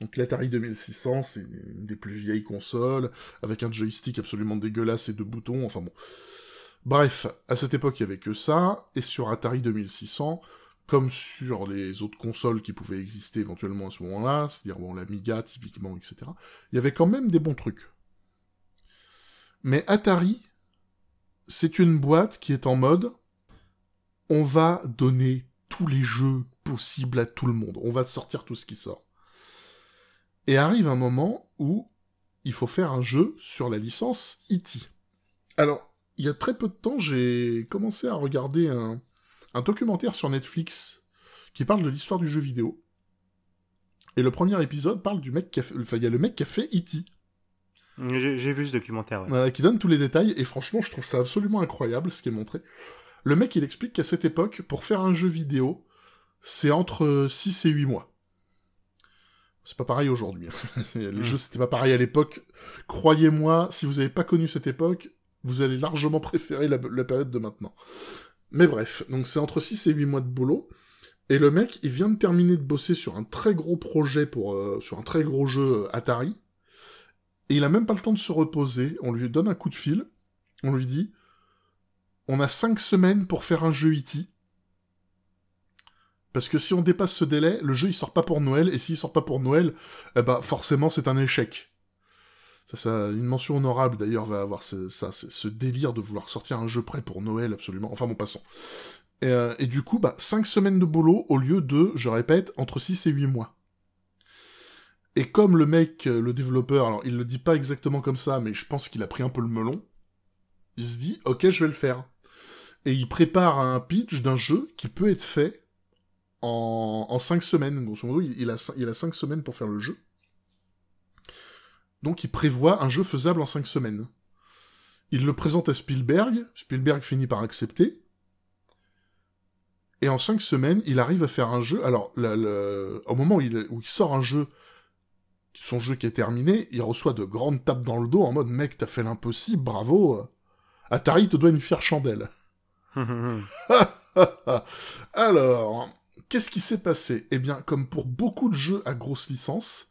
Donc l'Atari 2600, c'est une des plus vieilles consoles, avec un joystick absolument dégueulasse et deux boutons, enfin bon. Bref, à cette époque, il y avait que ça, et sur Atari 2600, comme sur les autres consoles qui pouvaient exister éventuellement à ce moment-là, c'est-à-dire bon, l'Amiga typiquement, etc., il y avait quand même des bons trucs. Mais Atari, c'est une boîte qui est en mode on va donner tous les jeux possibles à tout le monde, on va sortir tout ce qui sort. Et arrive un moment où il faut faire un jeu sur la licence E.T. Alors, il y a très peu de temps, j'ai commencé à regarder un, un documentaire sur Netflix qui parle de l'histoire du jeu vidéo. Et le premier épisode parle du mec qui a fait, enfin, il y a le mec qui a fait E.T. J'ai vu ce documentaire, ouais. Euh, qui donne tous les détails, et franchement, je trouve ça absolument incroyable, ce qui est montré. Le mec, il explique qu'à cette époque, pour faire un jeu vidéo, c'est entre 6 et 8 mois. C'est pas pareil aujourd'hui. Hein. Les Mm. jeux, c'était pas pareil à l'époque. Croyez-moi, si vous avez pas connu cette époque, vous allez largement préférer la, la période de maintenant. Mais bref, donc c'est entre 6 et 8 mois de boulot. Et le mec, il vient de terminer de bosser sur un très gros projet pour, euh, sur un très gros jeu euh, Atari. Et il a même pas le temps de se reposer. On lui donne un coup de fil. On lui dit, on a 5 semaines pour faire un jeu E.T. Parce que si on dépasse ce délai, le jeu il sort pas pour Noël, et s'il sort pas pour Noël, eh ben forcément c'est un échec. Ça, une mention honorable d'ailleurs va avoir ce, ça, ce, délire de vouloir sortir un jeu prêt pour Noël absolument. Enfin bon, passons. Et, euh, du coup, bah, 5 semaines de boulot au lieu de, je répète, entre 6 et 8 mois. Et comme le mec, euh, le développeur, alors il le dit pas exactement comme ça, mais je pense qu'il a pris un peu le melon, il se dit, ok, je vais le faire. Et il prépare un pitch d'un jeu qui peut être fait en, en 5 semaines. Grosso modo, il, a, il a 5 semaines pour faire le jeu. Donc il prévoit un jeu faisable en 5 semaines. Il le présente à Spielberg, Spielberg finit par accepter. Et en 5 semaines, il arrive à faire un jeu. Alors, au moment où il, où il sort un jeu, son jeu qui est terminé, il reçoit de grandes tapes dans le dos en mode mec, t'as fait l'impossible, bravo. Atari te doit une fière chandelle. Alors, qu'est-ce qui s'est passé? Eh bien, comme pour beaucoup de jeux à grosse licence,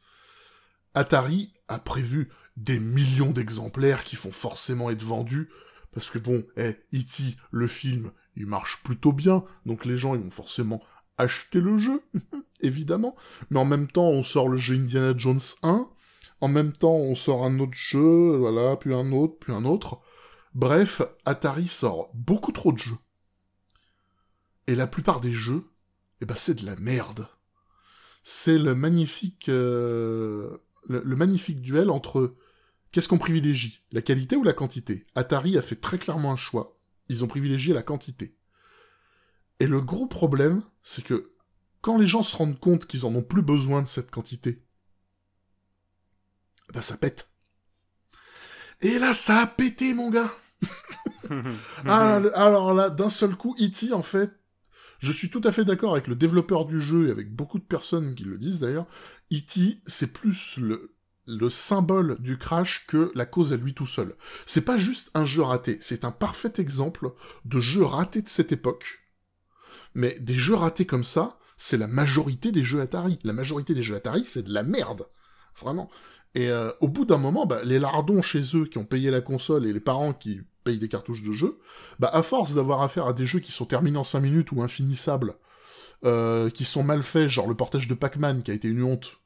Atari a prévu des millions d'exemplaires qui font forcément être vendus, parce que bon, eh, E.T., le film, il marche plutôt bien, donc les gens, ils vont forcément acheter le jeu, évidemment, mais en même temps, on sort le jeu Indiana Jones 1, en même temps, on sort un autre jeu, voilà, puis un autre, puis un autre. Bref, Atari sort beaucoup trop de jeux. Et la plupart des jeux, eh ben c'est de la merde. C'est le magnifique, euh, le, le magnifique duel entre qu'est-ce qu'on privilégie, la qualité ou la quantité? Atari a fait très clairement un choix. Ils ont privilégié la quantité. Et le gros problème, c'est que quand les gens se rendent compte qu'ils en ont plus besoin de cette quantité, eh ben ça pète. Et là, ça a pété, mon gars. Ah, alors là, d'un seul coup, E.T., en fait, je suis tout à fait d'accord avec le développeur du jeu et avec beaucoup de personnes qui le disent d'ailleurs. E.T., c'est plus le, le symbole du crash que la cause à lui tout seul. C'est pas juste un jeu raté, c'est un parfait exemple de jeu raté de cette époque. Mais des jeux ratés comme ça, c'est la majorité des jeux Atari. La majorité des jeux Atari, c'est de la merde. Vraiment. Et euh, au bout d'un moment, bah, les lardons chez eux qui ont payé la console et les parents qui des cartouches de jeux, bah, à force d'avoir affaire à des jeux qui sont terminés en 5 minutes ou infinissables, euh, qui sont mal faits, genre le portage de Pac-Man qui a été une honte,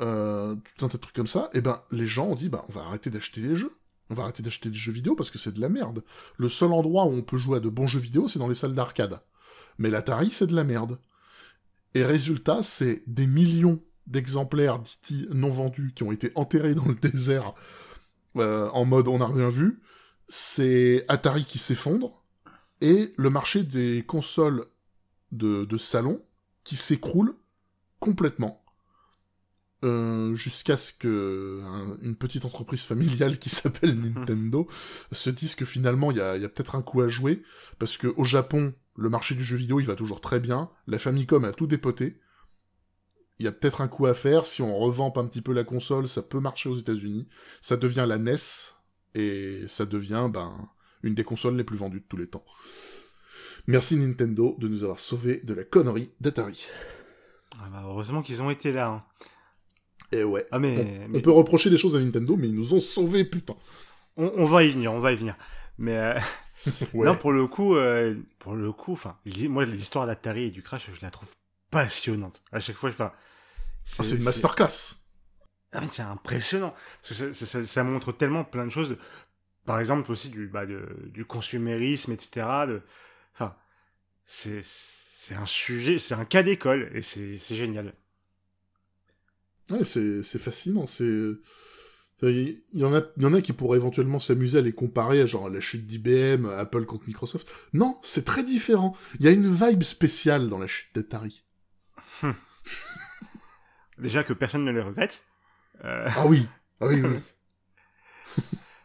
euh, tout un tas de trucs comme ça, et ben les gens ont dit bah on va arrêter d'acheter les jeux. On va arrêter d'acheter des jeux vidéo parce que c'est de la merde. Le seul endroit où on peut jouer à de bons jeux vidéo, c'est dans les salles d'arcade. Mais l'Atari, c'est de la merde. Et résultat, c'est des millions d'exemplaires d'IT non vendus qui ont été enterrés dans le désert euh, en mode on n'a rien vu. C'est Atari qui s'effondre et le marché des consoles de, salon qui s'écroule complètement. Euh, jusqu'à ce que un- une petite entreprise familiale qui s'appelle Nintendo se dise que finalement il y a, il y a peut-être un coup à jouer parce que au Japon le marché du jeu vidéo il va toujours très bien la Famicom a tout dépoté il y a peut-être un coup à faire. Si on revampe un petit peu la console, ça peut marcher aux États-Unis. Ça devient la NES et ça devient ben une des consoles les plus vendues de tous les temps. Merci Nintendo de nous avoir sauvés de la connerie d'Atari. Ah bah, heureusement qu'ils ont été là. hein. Et ouais. Ah mais, On, mais on peut reprocher des choses à Nintendo, mais ils nous ont sauvés, putain. on, on va y venir, on va y venir. Mais euh, Ouais. non, pour le coup, euh, pour le coup, enfin, moi l'histoire d'Atari et du Crash, je la trouve passionnante. À chaque fois, enfin, Ah, c'est une masterclass. Ah, c'est impressionnant. Parce que ça, ça- ça- ça montre tellement plein de choses. Par exemple, aussi du, bah, de- du consumérisme, etc. de- Enfin, c'est, c'est un sujet, c'est un cas d'école et c'est, c'est génial. Ouais, c'est c'est fascinant. C'est il y en a il y en a qui pourraient éventuellement s'amuser à les comparer à genre la chute d'IBM, Apple contre Microsoft. Non, c'est très différent. Il y a une vibe spéciale dans la chute d'Atari. Déjà que personne ne le regrette. Euh, Ah oui. Ah oui. oui.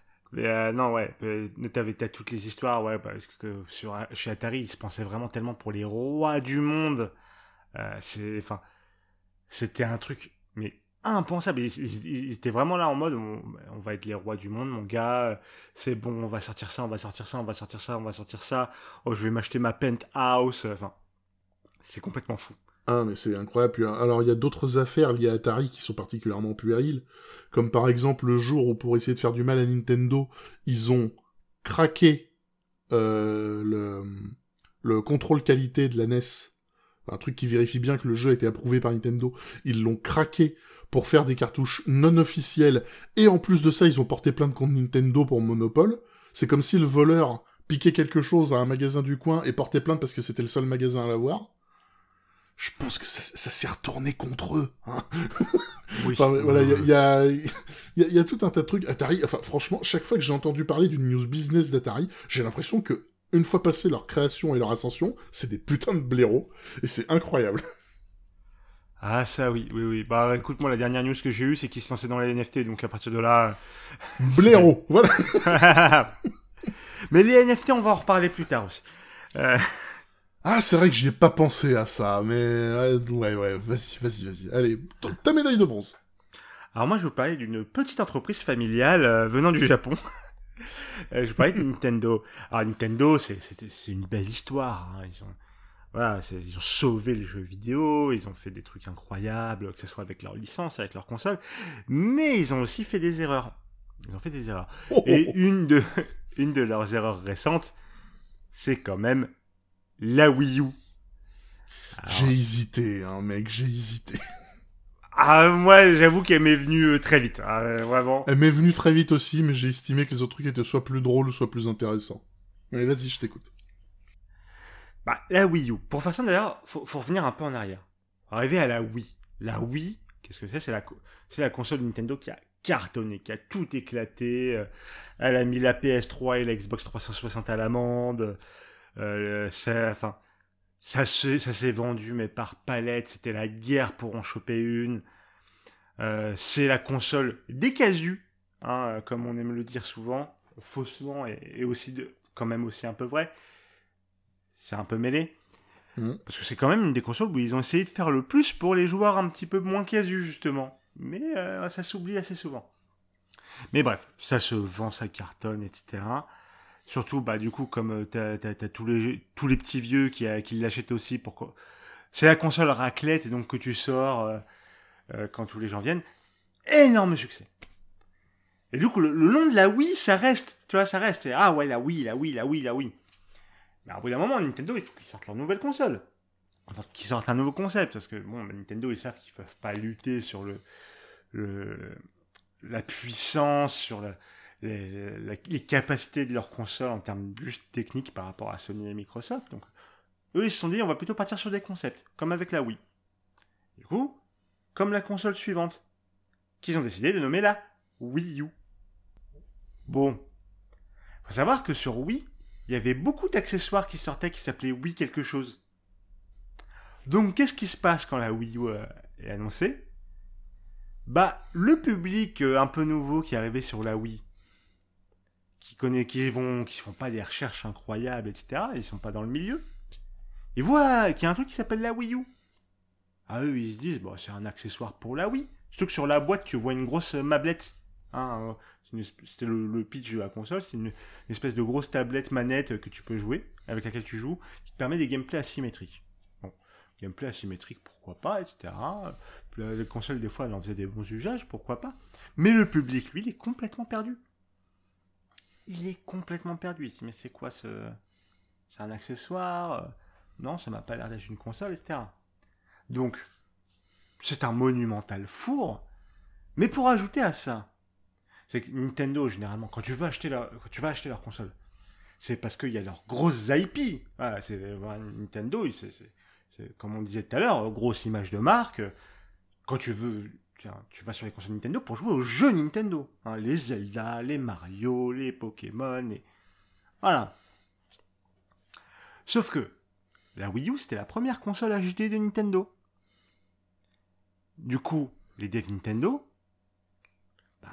mais euh, non, ouais. euh, T'avais t'as toutes les histoires, ouais, parce que sur, chez Atari, ils se pensaient vraiment tellement pour les rois du monde. Euh, c'est, enfin, c'était un truc, mais impensable. Ils, ils- ils étaient vraiment là en mode, on, on va être les rois du monde, mon gars. C'est bon, on va sortir ça, on va sortir ça, on va sortir ça, on va sortir ça. Oh, je vais m'acheter ma penthouse. Enfin, c'est complètement fou. Ah, mais c'est incroyable. Alors, il y a d'autres affaires liées à Atari qui sont particulièrement puériles, comme par exemple le jour où, pour essayer de faire du mal à Nintendo, ils ont craqué euh, le, le contrôle qualité de la NES, un truc qui vérifie bien que le jeu a été approuvé par Nintendo. Ils l'ont craqué pour faire des cartouches non officielles, et en plus de ça, ils ont porté plainte contre Nintendo pour monopole. C'est comme si le voleur piquait quelque chose à un magasin du coin et portait plainte parce que c'était le seul magasin à l'avoir je pense que ça, ça s'est retourné contre eux. Hein. Oui. Enfin, voilà, il y a, il y, a, il y a- il y a tout un tas de trucs. Atari, enfin, franchement, chaque fois que j'ai entendu parler d'une news business d'Atari, j'ai l'impression que, une fois passé leur création et leur ascension, c'est des putains de blaireaux. Et c'est incroyable. Ah ça oui, oui, oui. Bah écoute, moi la dernière news que j'ai eue, c'est qu'ils se lançaient dans les NFT, donc à partir de là... Blaireaux, voilà. Mais les NFT, on va en reparler plus tard aussi. Euh, Ah, c'est vrai que j'y ai pas pensé à ça, mais ouais, ouais, vas-y, vas-y, vas-y. Allez, ta- médaille de bronze. Alors moi, je vais vous parler d'une petite entreprise familiale euh, venant du Japon. Euh, je vous parler de Nintendo. Alors Nintendo, c'est une belle histoire. hein. Ils ont voilà, ils ont sauvé les jeux vidéo, ils ont fait des trucs incroyables, que ce soit avec leur licence, avec leur console, mais ils ont aussi fait des erreurs. Ils ont fait des erreurs. Oh, oh, Et oh. une de, une de leurs erreurs récentes, c'est quand même la Wii U. Alors, J'ai hésité, hein, mec, j'ai hésité. ah, moi, j'avoue qu'elle m'est venue euh, très vite. hein, euh, vraiment. Elle m'est venue très vite aussi, mais j'ai estimé que les autres trucs étaient soit plus drôles, soit plus intéressants. Allez, vas-y, je t'écoute. Bah, la Wii U. Pour faire ça, d'ailleurs, faut, faut revenir un peu en arrière. Arriver à la Wii. La Wii, qu'est-ce que c'est? C'est la, c'est la console Nintendo qui a cartonné, qui a tout éclaté. euh, Elle a mis la PS3 et la Xbox 360 à l'amende. Euh, ça, enfin, ça s'est, ça vendu, mais par palette. C'était la guerre pour en choper une. Euh, c'est la console des casus, hein, comme on aime le dire souvent, faussement et, et aussi de, quand même aussi un peu vrai. C'est un peu mêlé. Mhm. Parce que c'est quand même une des consoles où ils ont essayé de faire le plus pour les joueurs un petit peu moins casus, justement. Mais euh, ça s'oublie assez souvent. Mais bref, ça se vend, ça cartonne, etc. Surtout, bah, du coup, comme euh, t'as, t'as, tous, les, tous les petits vieux qui, qui l'achètent aussi pour. C'est la console raclette, et donc que tu sors euh, euh, quand tous les gens viennent. Énorme succès. Et du coup, le, le nom de la Wii, ça reste. Tu vois, ça reste. Ah ouais, la Wii, la Wii, la Wii, la Wii. Mais à bout d'un moment, Nintendo, il faut qu'ils sortent leur nouvelle console. Enfin, qu'ils sortent un nouveau concept. Parce que, bon, bah, Nintendo, ils savent qu'ils peuvent pas lutter sur le la puissance, sur la, les, capacités de leur console en termes juste techniques par rapport à Sony et Microsoft. Donc, eux, ils se sont dit, on va plutôt partir sur des concepts, comme avec la Wii. Du coup, comme la console suivante, qu'ils ont décidé de nommer la Wii U. Bon. Faut savoir que sur Wii, il y avait beaucoup d'accessoires qui sortaient qui s'appelaient Wii quelque chose. Donc, qu'est-ce qui se passe quand la Wii U euh, est annoncée? Bah, le public euh, un peu nouveau qui arrivé sur la Wii, qui connaît, qui vont, qui font pas des recherches incroyables, etc. Ils sont pas dans le milieu. Ils voient qu'il y a un truc qui s'appelle la Wii U. Ah eux, ils se disent, bon, c'est un accessoire pour la Wii. Surtout que sur la boîte, tu vois une grosse mablette. Hein, euh, C'était le, pitch de la console, c'est une, espèce de grosse tablette manette que tu peux jouer, avec laquelle tu joues, qui te permet des gameplays asymétriques. Bon, gameplay asymétrique, pourquoi pas, etc. La, la console, des fois, elle en faisait des bons usages, pourquoi pas. Mais le public, lui, il est complètement perdu. Il est complètement perdu. Il se dit, mais c'est quoi ce... C'est un accessoire euh, Non, ça m'a pas l'air d'être une console, etc. Donc, c'est un monumental four. Mais pour ajouter à ça, c'est que Nintendo, généralement, quand tu vas acheter leur, quand tu vas acheter leur console, c'est parce qu'il y a leurs grosses IP. Voilà, c'est Nintendo, c'est, comme on disait tout à l'heure, grosse image de marque. Quand tu veux, tu vas sur les consoles Nintendo pour jouer aux jeux Nintendo. hein, les Zelda, les Mario, les Pokémon, et... Voilà. Sauf que, la Wii U, c'était la première console HD de Nintendo. Du coup, les devs Nintendo, bah,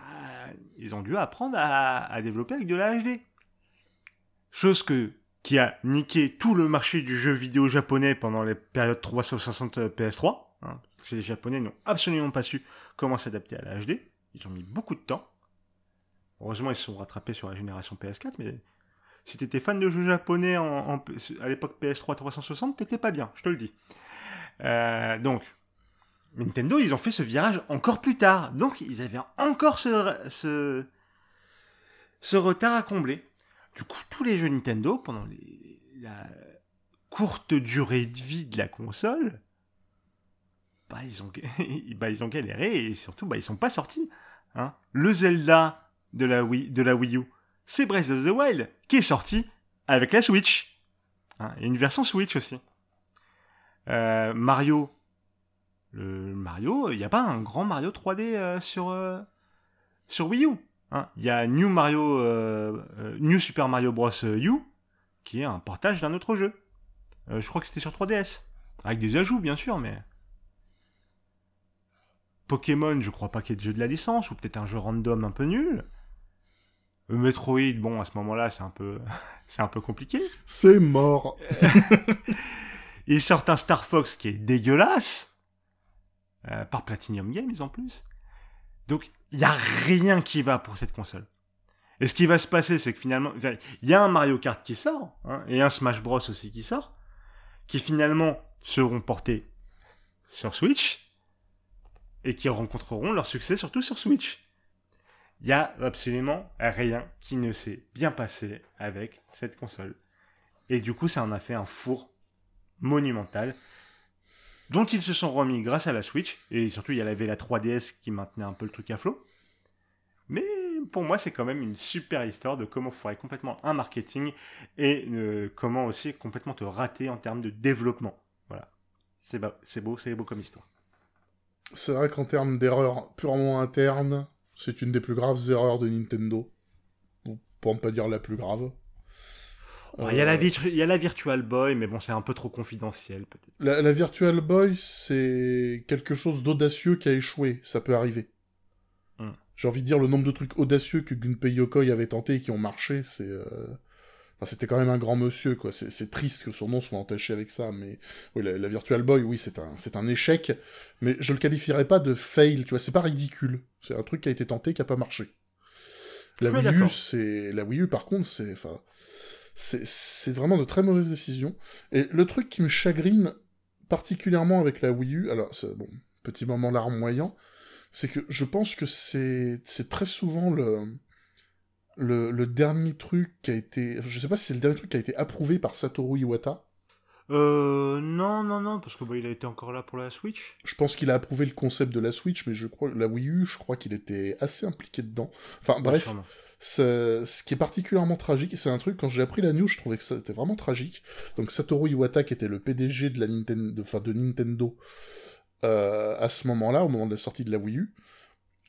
ils ont dû apprendre à, développer avec de la HD. Chose qui a niqué tout le marché du jeu vidéo japonais pendant les périodes 360 PS3. Hein, parce que les Japonais n'ont absolument pas su comment s'adapter à la HD. Ils ont mis beaucoup de temps. Heureusement, ils se sont rattrapés sur la génération PS4, mais si t'étais fan de jeux japonais à l'époque PS3 360, t'étais pas bien, je te le dis. Euh, donc, Nintendo, ils ont fait ce virage encore plus tard. Donc, ils avaient encore ce, retard à combler. Du coup, tous les jeux Nintendo, pendant la courte durée de vie de la console, bah, ils ont, bah, ils ont galéré et surtout, bah, ils sont pas sortis. Hein. Le Zelda de la Wii, de la Wii U, c'est Breath of the Wild qui est sorti avec la Switch. Hein, et une version Switch aussi. Euh, Mario, le Mario, il n'y a pas un grand Mario 3D euh, sur, euh, sur Wii U. hein. Il y a New Mario, New Super Mario Bros. U, qui est un portage d'un autre jeu. Je crois que c'était sur 3DS. Avec des ajouts, bien sûr, mais... Pokémon, je crois pas qu'il y ait de jeu de la licence, ou peut-être un jeu random un peu nul. Euh, Metroid, bon, à ce moment-là, c'est un peu, c'est un peu compliqué. C'est mort. Ils sortent un Star Fox qui est dégueulasse, euh, par Platinum Games en plus. Donc, il y a rien qui va pour cette console. Et ce qui va se passer, c'est que finalement, il y a un Mario Kart qui sort, hein, et un Smash Bros aussi qui sort, qui finalement seront portés sur Switch, et qui rencontreront leur succès surtout sur Switch. Il y a absolument rien qui ne s'est bien passé avec cette console. Et du coup, ça en a fait un four monumental dont ils se sont remis grâce à la Switch et surtout il y avait la 3DS qui maintenait un peu le truc à flot. Mais pour moi, c'est quand même une super histoire de comment foirer complètement un marketing et euh, comment aussi complètement te rater en termes de développement. Voilà. C'est beau, c'est beau comme histoire. C'est vrai qu'en termes d'erreurs purement internes, c'est une des plus graves erreurs de Nintendo. Pour- ne pas dire la plus grave. Il y, a la Euh, il y a la Virtual Boy, mais bon, c'est un peu trop confidentiel peut-être. La, la Virtual Boy, c'est quelque chose d'audacieux qui a échoué. Ça peut arriver. Hmm. J'ai envie de dire le nombre de trucs audacieux que Gunpei Yokoi avait tenté et qui ont marché, c'est. euh, enfin, c'était quand même un grand monsieur, quoi. C'est triste que son nom soit entaché avec ça, mais oui, la, la Virtual Boy, oui, c'est un, c'est un échec, mais je le qualifierais pas de fail, tu vois. C'est pas ridicule. C'est un truc qui a été tenté qui a pas marché. La Je Wii U, c'est la Wii U, par contre, c'est, enfin, c'est, vraiment de très mauvaises décisions. Et le truc qui me chagrine particulièrement avec la Wii U, alors, bon, petit moment larmoyant, c'est que je pense que c'est, c'est très souvent le, le, le dernier truc qui a été, je sais pas si c'est le dernier truc qui a été approuvé par Satoru Iwata. Euh, non, non, non, parce que bah, il a été encore là pour la Switch. Je pense qu'il a approuvé le concept de la Switch, mais je crois, la Wii U, je crois qu'il était assez impliqué dedans. Enfin, bref, Sûrement. ce ce qui est particulièrement tragique, c'est un truc, quand j'ai appris la news, je trouvais que c'était vraiment tragique. Donc Satoru Iwata, qui était le PDG de, la Nintendo, enfin, de Nintendo euh, à ce moment-là, au moment de la sortie de la Wii U,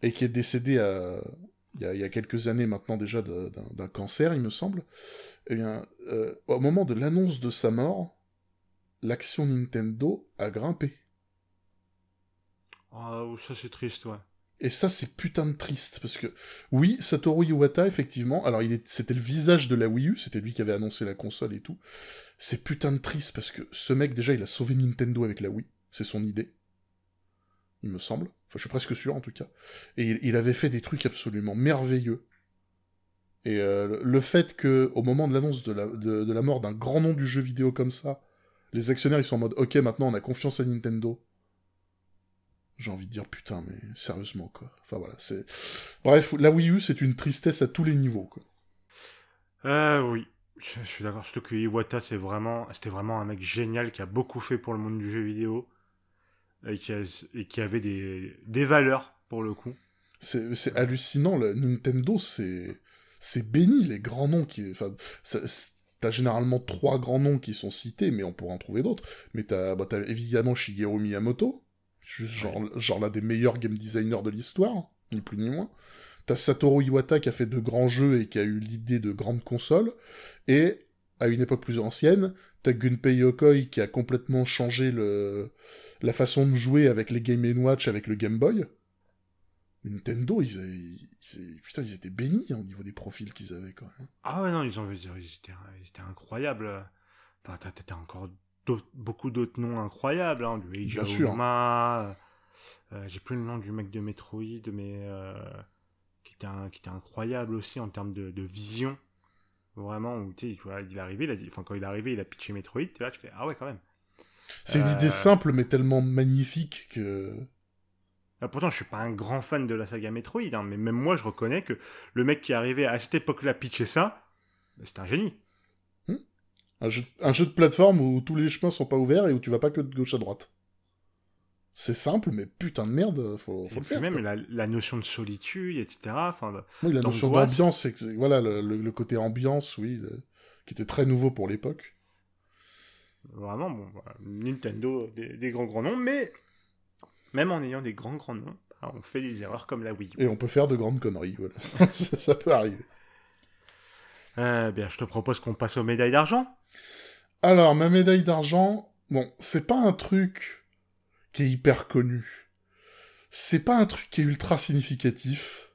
et qui est décédé à- il, y a, il y a quelques années maintenant déjà d'un cancer, il me semble, eh bien, euh, au moment de l'annonce de sa mort, l'action Nintendo a grimpé. Ah, ça c'est triste, ouais. Et ça, c'est putain de triste, parce que, oui, Satoru Iwata, effectivement, alors c'était le visage de la Wii U, c'était lui qui avait annoncé la console et tout. C'est putain de triste, parce que ce mec, déjà, il a sauvé Nintendo avec la Wii, c'est son idée. Il me semble. Enfin, je suis presque sûr en tout cas. Et il, avait fait des trucs absolument merveilleux. Et euh, le fait que, au moment de l'annonce de la, mort d'un grand nom du jeu vidéo comme ça, les actionnaires ils sont en mode ok maintenant on a confiance à Nintendo. J'ai envie de dire putain mais sérieusement quoi. Enfin voilà c'est. Bref la Wii U c'est une tristesse à tous les niveaux quoi. Euh oui. Je, suis d'accord, surtout que Iwata, c'est c'était vraiment un mec génial qui a beaucoup fait pour le monde du jeu vidéo et qui, a- et qui avait des, des valeurs pour le coup. C'est hallucinant, le Nintendo, c'est c'est béni, les grands noms qui... Enfin, t'as généralement trois grands noms qui sont cités, mais on pourrait en trouver d'autres. Mais t'as bah, évidemment Shigeru Miyamoto, juste genre, genre l'un des meilleurs game designers de l'histoire, ni plus ni moins. T'as Satoru Iwata qui a fait de grands jeux et qui a eu l'idée de grandes consoles. Et, à une époque plus ancienne, t'as Gunpei Yokoi qui a complètement changé le... la façon de jouer avec les Game Watch, avec le Game Boy. Nintendo, ils, avaient- ils- putain, ils étaient bénis hein, au niveau des profils qu'ils avaient quand même. Ah ouais, non, ils, ont, ils, étaient, ils étaient incroyables. Enfin, t'as, t'as encore beaucoup d'autres noms incroyables, hein, du Eiji. Aonuma, euh, j'ai plus le nom du mec de Metroid, mais euh, qui, était un- qui était incroyable aussi en termes de, de vision. Vraiment, où tu sais, tu vois, il est arrivé, il a dit, enfin, quand il est arrivé, il a pitché Metroid, là, tu fais, ah ouais, quand même. C'est une Euh, idée simple, mais tellement magnifique que... Ah, pourtant, je suis pas un grand fan de la saga Metroid, hein, mais même moi, je reconnais que le mec qui est arrivé à cette époque-là pitcher ça, bah, c'est un génie. Un jeu, un jeu de plateforme où tous les chemins sont pas ouverts et où tu vas pas que de gauche à droite. C'est simple, mais putain de merde, faut, faut Et le faire. même la, la notion de solitude, etc. Enfin, Oui, la notion d'ambiance, c'est voilà, le, le- le côté ambiance, oui, le- qui était très nouveau pour l'époque. vraiment, bon, voilà, Nintendo, des, des grands grands noms, mais même en ayant des grands grands noms, bah, on fait des erreurs comme la Wii U. Et on peut faire de grandes conneries, voilà. ça, ça peut arriver. Euh, bien, je te propose qu'on passe aux médailles d'argent. Alors, ma médaille d'argent, bon, c'est pas un truc qui est hyper connu. C'est pas un truc qui est ultra significatif.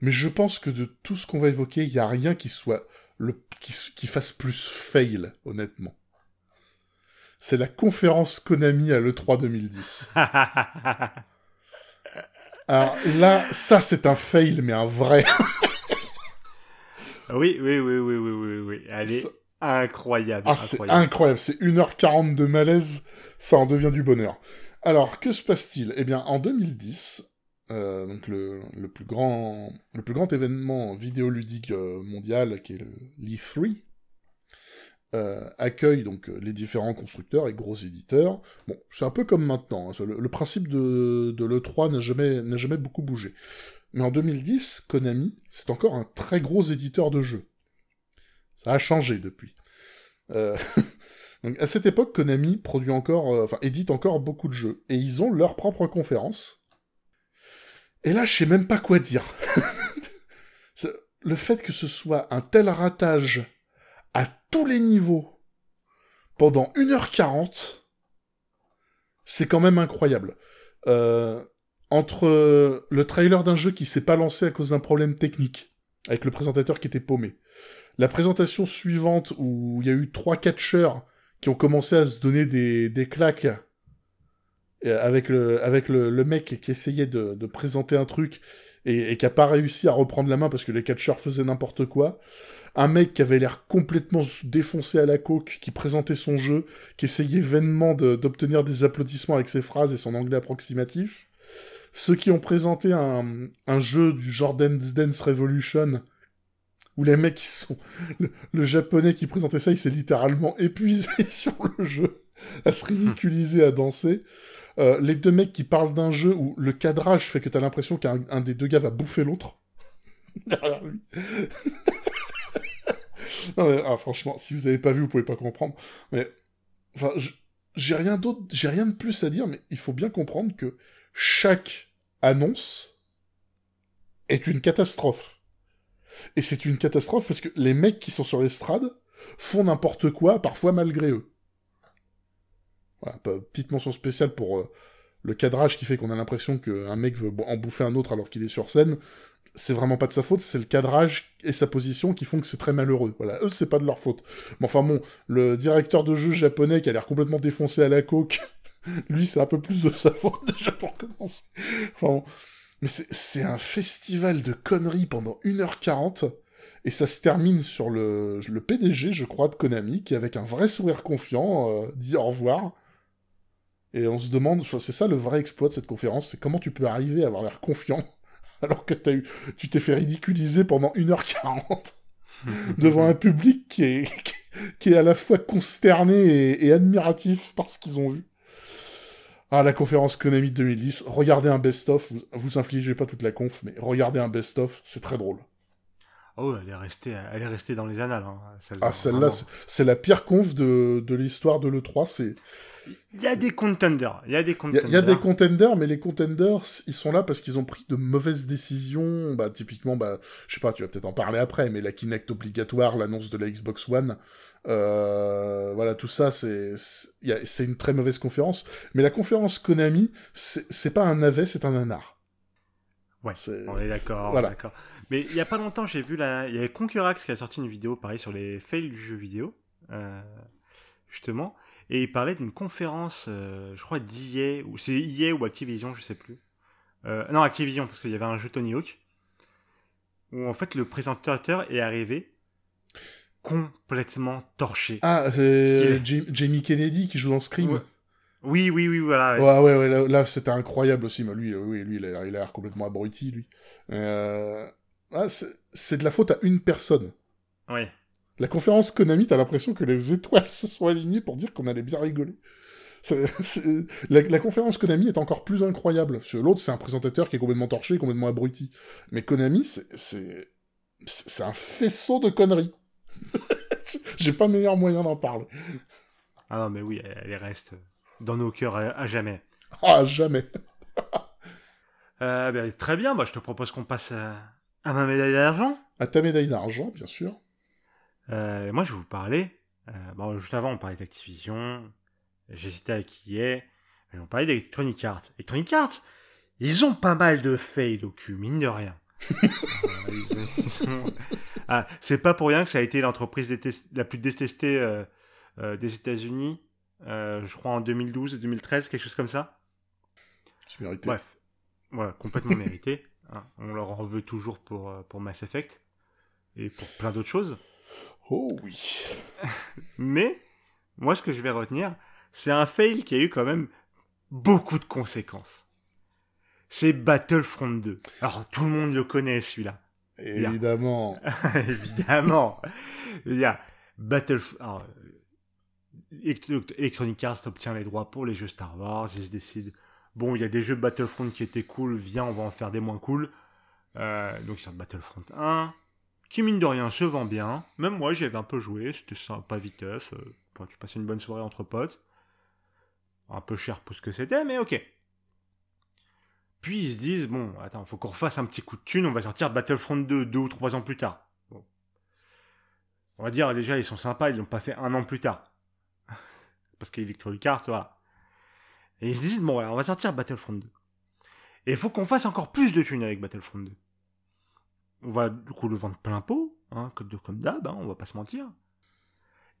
Mais je pense que de tout ce qu'on va évoquer, il y a rien qui soit le qui, fasse plus fail, honnêtement. C'est la conférence Konami à l'E3 2010. Alors là, ça c'est un fail, mais un vrai. oui, oui, oui, oui, oui, oui, oui. Elle est Ça- incroyable. Ah, c'est incroyable, c'est 1h40 de malaise, ça en devient du bonheur. Alors, que se passe-t-il? Eh bien, en 2010, euh, le, plus grand, événement vidéoludique euh, mondial, qui est le l'E3, euh, accueille donc les différents constructeurs et gros éditeurs. Bon, c'est un peu comme maintenant. hein, le, principe de, de l'E3 n'a jamais, n'a jamais beaucoup bougé. Mais en 2010, Konami, c'est encore un très gros éditeur de jeux. Ça a changé depuis. Euh, Donc à cette époque, Konami produit encore, euh, enfin édite encore beaucoup de jeux, et ils ont leur propre conférence. Et là, je sais même pas quoi dire. Le fait que ce soit un tel ratage à tous les niveaux pendant 1h40, c'est quand même incroyable. Euh, entre le trailer d'un jeu qui s'est pas lancé à cause d'un problème technique, avec le présentateur qui était paumé, la présentation suivante où il y a eu trois catcheurs qui ont commencé à se donner des, des claques avec le, avec mec qui essayait de, présenter un truc et, qui a pas réussi à reprendre la main parce que les catcheurs faisaient n'importe quoi. Un mec qui avait l'air complètement défoncé à la coke, qui présentait son jeu, qui essayait vainement d'obtenir des applaudissements avec ses phrases et son anglais approximatif. Ceux qui ont présenté un, un jeu du genre Dance Dance Revolution, où les mecs qui sont... Le, japonais qui présentait ça, il s'est littéralement épuisé sur le jeu, à se ridiculiser, à danser. Euh, les deux mecs qui parlent d'un jeu où le cadrage fait que t'as l'impression qu'un un des deux gars va bouffer l'autre. Derrière lui. ah, franchement, si vous avez pas vu, vous pouvez pas comprendre. Mais, enfin, j'ai rien d'autre, j'ai rien de plus à dire, mais il faut bien comprendre que chaque annonce est une catastrophe. Et c'est une catastrophe parce que les mecs qui sont sur l'estrade font n'importe quoi, parfois malgré eux. Voilà, pe- petite mention spéciale pour euh, le cadrage qui fait qu'on a l'impression qu'un mec veut en bouffer un autre alors qu'il est sur scène. C'est vraiment pas de sa faute, c'est le cadrage et sa position qui font que c'est très malheureux. Voilà, eux, c'est pas de leur faute. Mais enfin bon, le directeur de jeu japonais qui a l'air complètement défoncé à la coke, Lui, c'est un peu plus de sa faute déjà pour commencer. Enfin, mais c'est un festival de conneries pendant 1h40 et ça se termine sur le, le PDG, je crois, de Konami, qui avec un vrai sourire confiant euh, dit au revoir. Et on se demande, c'est ça le vrai exploit de cette conférence, c'est comment tu peux arriver à avoir l'air confiant alors que as eu, tu t'es fait ridiculiser pendant 1h40 devant un public qui est, qui est à la fois consterné et, admiratif par ce qu'ils ont vu. Ah, la conférence Konami 2010, regardez un best-of, vous, vous infligez pas toute la conf, mais regardez un best-of, c'est très drôle. Oh, elle est restée, elle est restée dans les annales. Hein, celle ah, celle-là, c'est la pire conf de, de l'histoire de l'E3. C'est. Il y a des contenders. Il y a des contenders. Il y, a des contenders, mais les contenders, ils sont là parce qu'ils ont pris de mauvaises décisions. Bah, typiquement, bah, je sais pas, tu vas peut-être en parler après, mais la Kinect obligatoire, l'annonce de la Xbox One, euh, voilà, tout ça, c'est, c'est une très mauvaise conférence. Mais la conférence Konami, c'est pas un navet, c'est un anard. Ouais, on est d'accord. Voilà. d'accord. Mais il y a pas longtemps, j'ai vu la. Il y a Concurax qui a sorti une vidéo, pareil, sur les fails du jeu vidéo, euh, justement. Et il parlait d'une conférence, euh, je crois, d'IA, ou c'est EA ou Activision, je sais plus. Non, Activision, parce qu'il y avait un jeu Tony Hawk, où en fait le présentateur est arrivé complètement torché. Ah, Jamie Kennedy qui joue dans Scream. Oui, oui, oui, voilà. Ouais, ouais, ouais là, c'était incroyable aussi, mais lui, oui, lui, il a l'air complètement abruti, lui. Euh, ah, c'est de la faute à une personne. Oui. La conférence Konami, t'as l'impression que les étoiles se sont alignées pour dire qu'on allait bien rigoler. La, conférence Konami est encore plus incroyable. L'autre, c'est un présentateur qui est complètement torché, complètement abruti. Mais Konami, c'est un faisceau de conneries. J'ai pas meilleur moyen d'en parler. Ah non, mais oui, elle reste dans nos cœurs à, jamais. à jamais. Euh, ben, très bien, bah, je te propose qu'on passe à, à ma médaille d'argent. À ta médaille d'argent, bien sûr. Euh, moi, je vais vous parler. Euh, bon, juste avant, on parlait d'Activision. J'hésitais à qui est. Mais on parlait d'Electronic Arts. Electronic Arts, ils ont pas mal de fails au cul, mine de rien. ah, c'est pas pour rien que ça a été l'entreprise la plus détestée euh, des États-Unis. je crois en 2012 et 2013, quelque chose comme ça. Bref, voilà, complètement mérité. Hein. On leur en veut toujours pour, euh, pour Mass Effect et pour plein d'autres choses. Oh oui. Mais, moi, ce que je vais retenir, c'est un fail qui a eu quand même beaucoup de conséquences. C'est Battlefront 2. Alors, tout le monde le connaît, celui-là. Évidemment. Évidemment. Il y a Battlefront... Electronic Arts obtient les droits pour les jeux Star Wars, ils se décident bon, il y a des jeux Battlefront qui étaient cool, viens, on va en faire des moins cool. Euh, donc, il sort Battlefront 1, qui mine de rien se vend bien. Même moi, j'y avais un peu joué, c'était sympa viteuf. Euh, tu passais une bonne soirée entre potes. Un peu cher pour ce que c'était, mais ok. Puis ils se disent, bon, attends, faut qu'on refasse un petit coup de thune, on va sortir Battlefront 2 deux ou trois ans plus tard. On va dire, déjà, ils sont sympas, ils l'ont pas fait un an plus tard. Parce qu'Electronic Arts, voilà. Et ils se disent, bon, on va sortir Battlefront 2. Et il faut qu'on fasse encore plus de thunes avec Battlefront 2. On va du coup le vendre plein pot, hein, comme d'hab, hein, on va pas se mentir.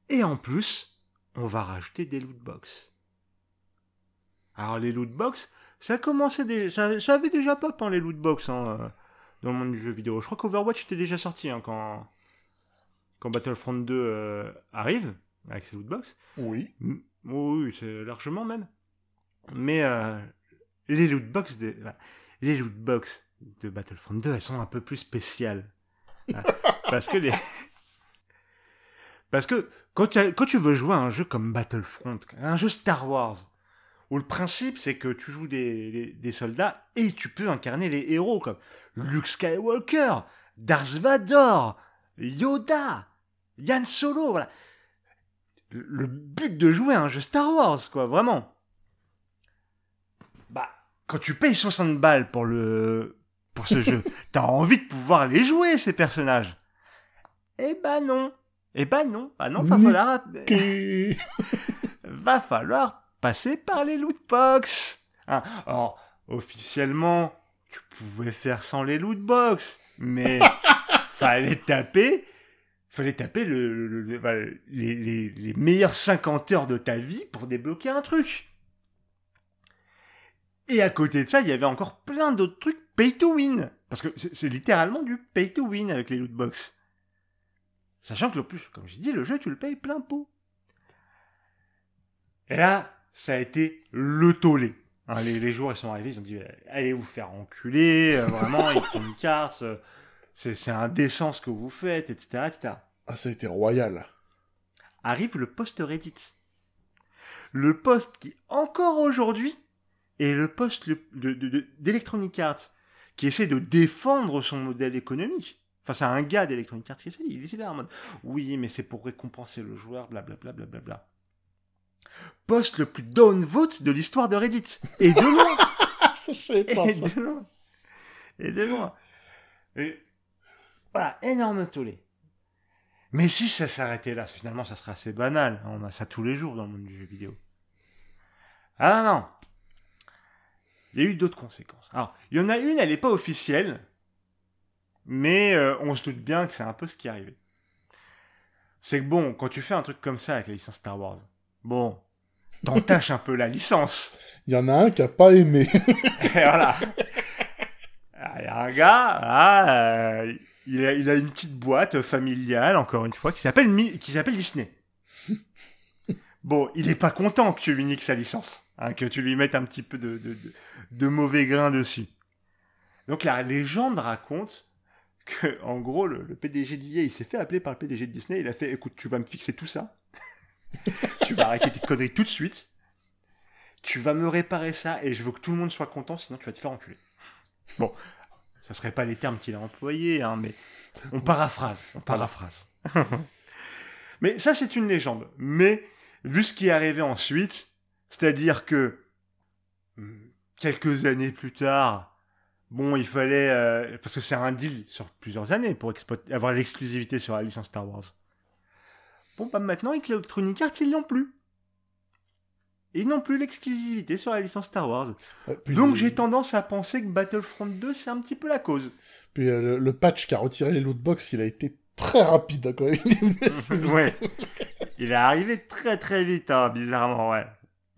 Et en plus, on va rajouter des loot box. Alors les loot box, ça commençait déjà, ça, avait déjà pop hein, les loot box hein, euh, dans le monde du jeu vidéo. Je crois qu'Overwatch était déjà sorti hein, quand quand Battlefront 2 euh, arrive avec ses loot box. Oui. Oui, c'est largement même. Mais euh, les loot box de les loot box de Battlefront 2, elles sont un peu plus spéciales. Hein. parce que les parce que quand tu, quand tu veux jouer à un jeu comme Battlefront, un jeu Star Wars, où le principe c'est que tu joues des, des, soldats et tu peux incarner les héros comme Luke Skywalker, Darth Vader, Yoda, Yann Solo, voilà. Le but de jouer à un jeu Star Wars, quoi, vraiment quand tu payes 60 balles pour le pour ce jeu, t'as envie de pouvoir les jouer ces personnages. Eh ben non. Eh ben non. Ah non, va falloir va falloir passer par les loot box. Hein. Alors, officiellement, tu pouvais faire sans les loot box, mais fallait taper fallait taper le, les, les, les meilleures 50 heures de ta vie pour débloquer un truc. Et à côté de ça, il y avait encore plein d'autres trucs pay to win. Parce que c'est littéralement du pay to win avec les loot box. Sachant que le plus, comme j'ai dit, le jeu, tu le payes plein pot. Et là, ça a été le tollé. Hein, les, les joueurs, ils sont arrivés, ils ont dit, euh, allez vous faire enculer, euh, vraiment, Electronic Arts, euh, c'est indécent ce que vous faites, etc., etc. Ah, ça a été royal. Arrive le post Reddit. Le post qui, encore aujourd'hui, est le post le- de- de- de- d'Electronic Arts, qui essaie de défendre son modèle économique. Enfin, c'est un gars d'Electronic Arts qui essaie, il essaie là en mode, oui, mais c'est pour récompenser le joueur, blablabla, blablabla. Post le plus downvote de l'histoire de Reddit. Et de loin ça, je savais pas, et ça. de loin. Et de loin. Et voilà, énorme tollé. Mais si ça s'arrêtait là, finalement ça serait assez banal. On a ça tous les jours dans le monde du jeu vidéo. Ah non, non. Il y a eu d'autres conséquences. Alors, il y en a une, elle n'est pas officielle, mais euh, on se doute bien que c'est un peu ce qui est arrivé. C'est que bon, quand tu fais un truc comme ça avec la licence Star Wars, bon, t'entaches un peu la licence. Il y en a un qui a pas aimé. Et voilà. Ah, Il y a un gars, ah, euh, il, a, il a une petite boîte familiale, encore une fois, qui s'appelle Mi- qui s'appelle Disney. Bon, il est pas content que tu lui niques sa licence, hein, que tu lui mettes un petit peu de, de, de, de mauvais grain dessus. Donc la légende raconte que, en gros, le, le PDG d'IA, il s'est fait appeler par le PDG de Disney, il a fait, écoute, tu vas me fixer tout ça, tu vas arrêter tes conneries tout de suite, tu vas me réparer ça et je veux que tout le monde soit content, sinon tu vas te faire enculer. Bon, ça serait pas les termes qu'il a employés, hein, mais on paraphrase, on paraphrase. mais ça, c'est une légende. Mais vu ce qui est arrivé ensuite, c'est-à-dire que hmm, quelques années plus tard, bon, il fallait euh, parce que c'est un deal sur plusieurs années pour avoir l'exclusivité sur la licence Star Wars. Bon, bah maintenant avec Electronic Arts, ils l'ont plus. Ils n'ont plus l'exclusivité sur la licence Star Wars. Ouais, puis Donc le- j'ai tendance à penser que Battlefront 2 c'est un petit peu la cause. Puis euh, le, le patch qui a retiré les lootbox, il a été très rapide hein, quand même. Il est ouais. Il est arrivé très très vite, hein, bizarrement, ouais.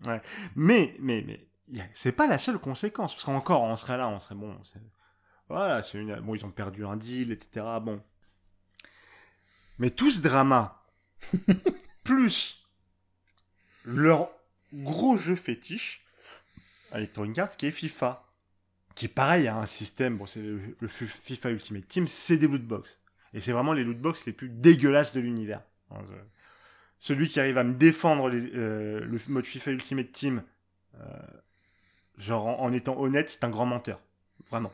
ouais. Mais, mais, mais, c'est pas la seule conséquence. Parce qu'encore, on serait là, on serait bon. Voilà, c'est une. Bon, ils ont perdu un deal, etc. Bon. Mais tout ce drama, plus leur gros jeu fétiche, Electronic Arts, qui est FIFA. Qui, pareil, a un système, bon, c'est le, FIFA Ultimate Team, c'est des lootbox. Et c'est vraiment les lootbox les plus dégueulasses de l'univers. Hein, Celui qui arrive à me défendre euh, le mode FIFA Ultimate Team, euh, genre en, en étant honnête, c'est un grand menteur. Vraiment.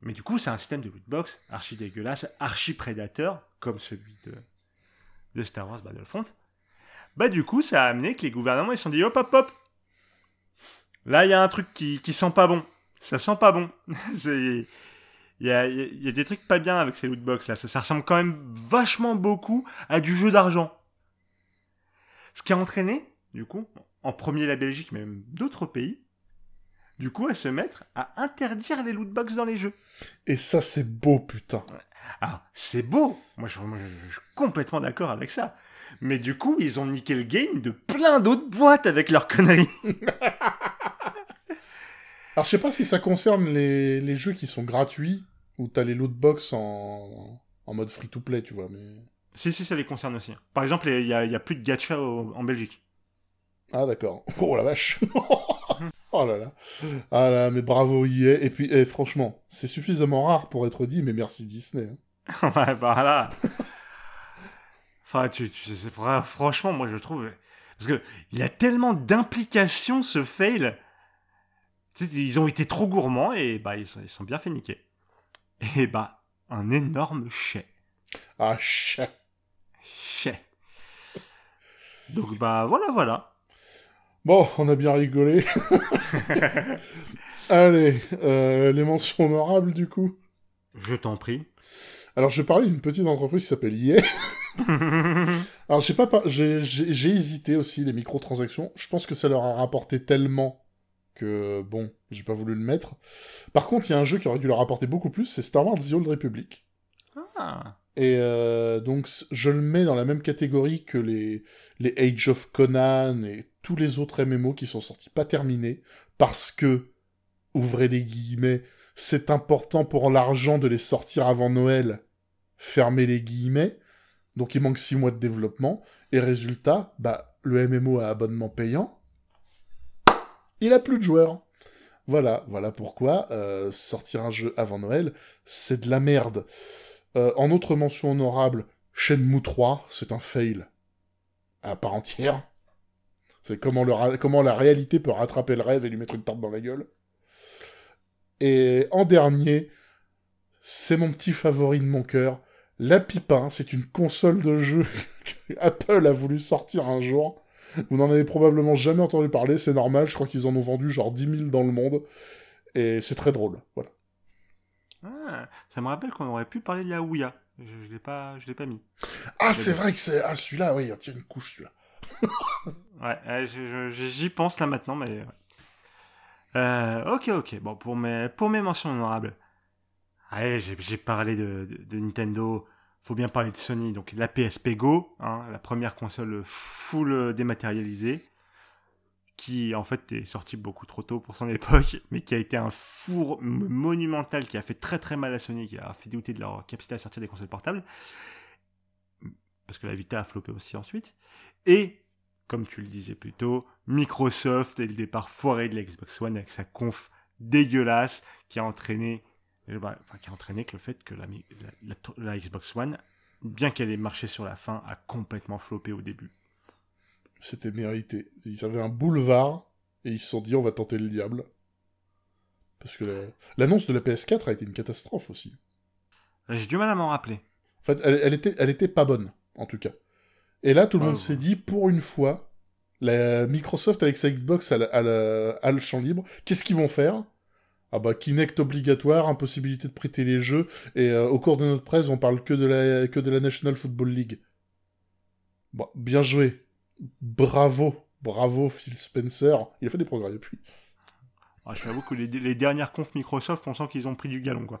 Mais du coup, c'est un système de lootbox archi dégueulasse, archi prédateur, comme celui de, de Star Wars Battlefront. Bah du coup, ça a amené que les gouvernements ils se sont dit hop hop hop. Là, il y a un truc qui, qui sent pas bon. Ça sent pas bon. Il y a, y a- y a des trucs pas bien avec ces lootbox là. Ça, ça ressemble quand même vachement beaucoup à du jeu d'argent. Ce qui a entraîné, du coup, en premier la Belgique, mais même d'autres pays, du coup, à se mettre à interdire les lootbox dans les jeux. Et ça, c'est beau, putain. Alors, c'est beau. Moi, je, moi, je- je suis complètement d'accord avec ça. Mais du coup, ils ont niqué le game de plein d'autres boîtes avec leurs conneries. Alors, je sais pas si ça concerne les, les jeux qui sont gratuits, ou t'as les lootbox en, en mode free-to-play, tu vois, mais... si, si, ça les concerne aussi. Par exemple, il y a, il y a plus de gacha au- en Belgique. Ah, d'accord. Oh la vache Oh là là Ah là, mais bravo EA. Et puis, eh, franchement, c'est suffisamment rare pour être dit, mais merci Disney. hein. ouais, voilà. enfin, tu, tu vrai, franchement, moi, je trouve. Parce que il a tellement d'implications, ce fail. Tu sais, ils ont été trop gourmands et bah, ils sont, ils sont bien fait niquer. Et bah, un énorme chais. Ah, chat Chais. Donc, bah, voilà, voilà. Bon, on a bien rigolé. Allez, euh, les mentions honorables, du coup. Je t'en prie. Alors, je vais parler d'une petite entreprise qui s'appelle EA. Alors, j'ai pas, par- j'ai, hésité aussi, les microtransactions. Je pense que ça leur a rapporté tellement que, bon, j'ai pas voulu le mettre. Par contre, il y a un jeu qui aurait dû leur rapporter beaucoup plus, c'est Star Wars The Old Republic. ah. Et euh, donc, je le mets dans la même catégorie que les, les Age of Conan et tous les autres MMO qui sont sortis pas terminés, parce que, ouvrez les guillemets, c'est important pour l'argent de les sortir avant Noël, fermez les guillemets, donc il manque 6 mois de développement, et résultat, bah, le MMO à abonnement payant, il a plus de joueurs. Voilà, voilà pourquoi euh, sortir un jeu avant Noël, c'est de la merde. Euh, en autre mention honorable, Shenmue 3, c'est un fail à part entière. C'est comment, le comment la réalité peut rattraper le rêve et lui mettre une tarte dans la gueule. Et en dernier, c'est mon petit favori de mon cœur, la Pipin, c'est une console de jeu que Apple a voulu sortir un jour. Vous n'en avez probablement jamais entendu parler, c'est normal, je crois qu'ils en ont vendu genre 10 000 dans le monde. Et c'est très drôle, voilà. Ah, ça me rappelle qu'on aurait pu parler de la Ouya. Je, je l'ai pas, je l'ai pas mis. Ah, c'est vrai que c'est ah celui-là, oui, il tient une couche celui-là. ouais, j'y pense là maintenant, mais euh, ok, ok. Bon, pour mes pour mes mentions honorables, allez, j'ai parlé de, de, de, Nintendo. Faut bien parler de Sony. Donc la PSP Go, hein, la première console full dématérialisée qui en fait est sorti beaucoup trop tôt pour son époque, mais qui a été un four monumental qui a fait très très mal à Sony, qui a fait douter de leur capacité à sortir des consoles portables, parce que la Vita a floppé aussi ensuite. Et, comme tu le disais plus tôt, Microsoft et le départ foiré de l'Xbox One avec sa conf dégueulasse qui a entraîné, euh, bah, enfin, qui a entraîné que le fait que la, la Xbox One, bien qu'elle ait marché sur la fin, a complètement floppé au début c'était mérité. Ils avaient un boulevard, et ils se sont dit, on va tenter le diable. Parce que l'annonce de la PS4 a été une catastrophe aussi. J'ai du mal à m'en rappeler. En fait, elle, était, elle était pas bonne, en tout cas. Et là, tout le monde s'est dit, pour une fois, la Microsoft avec sa Xbox a, le champ libre. Qu'est-ce qu'ils vont faire? Ah bah, Kinect obligatoire, impossibilité de prêter les jeux, et euh, au cours de notre presse, on parle que de la, que de la National Football League. Bon, bien joué bravo, bravo Phil Spencer. Il a fait des progrès depuis. Ah, je t'avoue que les, dernières confs Microsoft, on sent qu'ils ont pris du galon, quoi.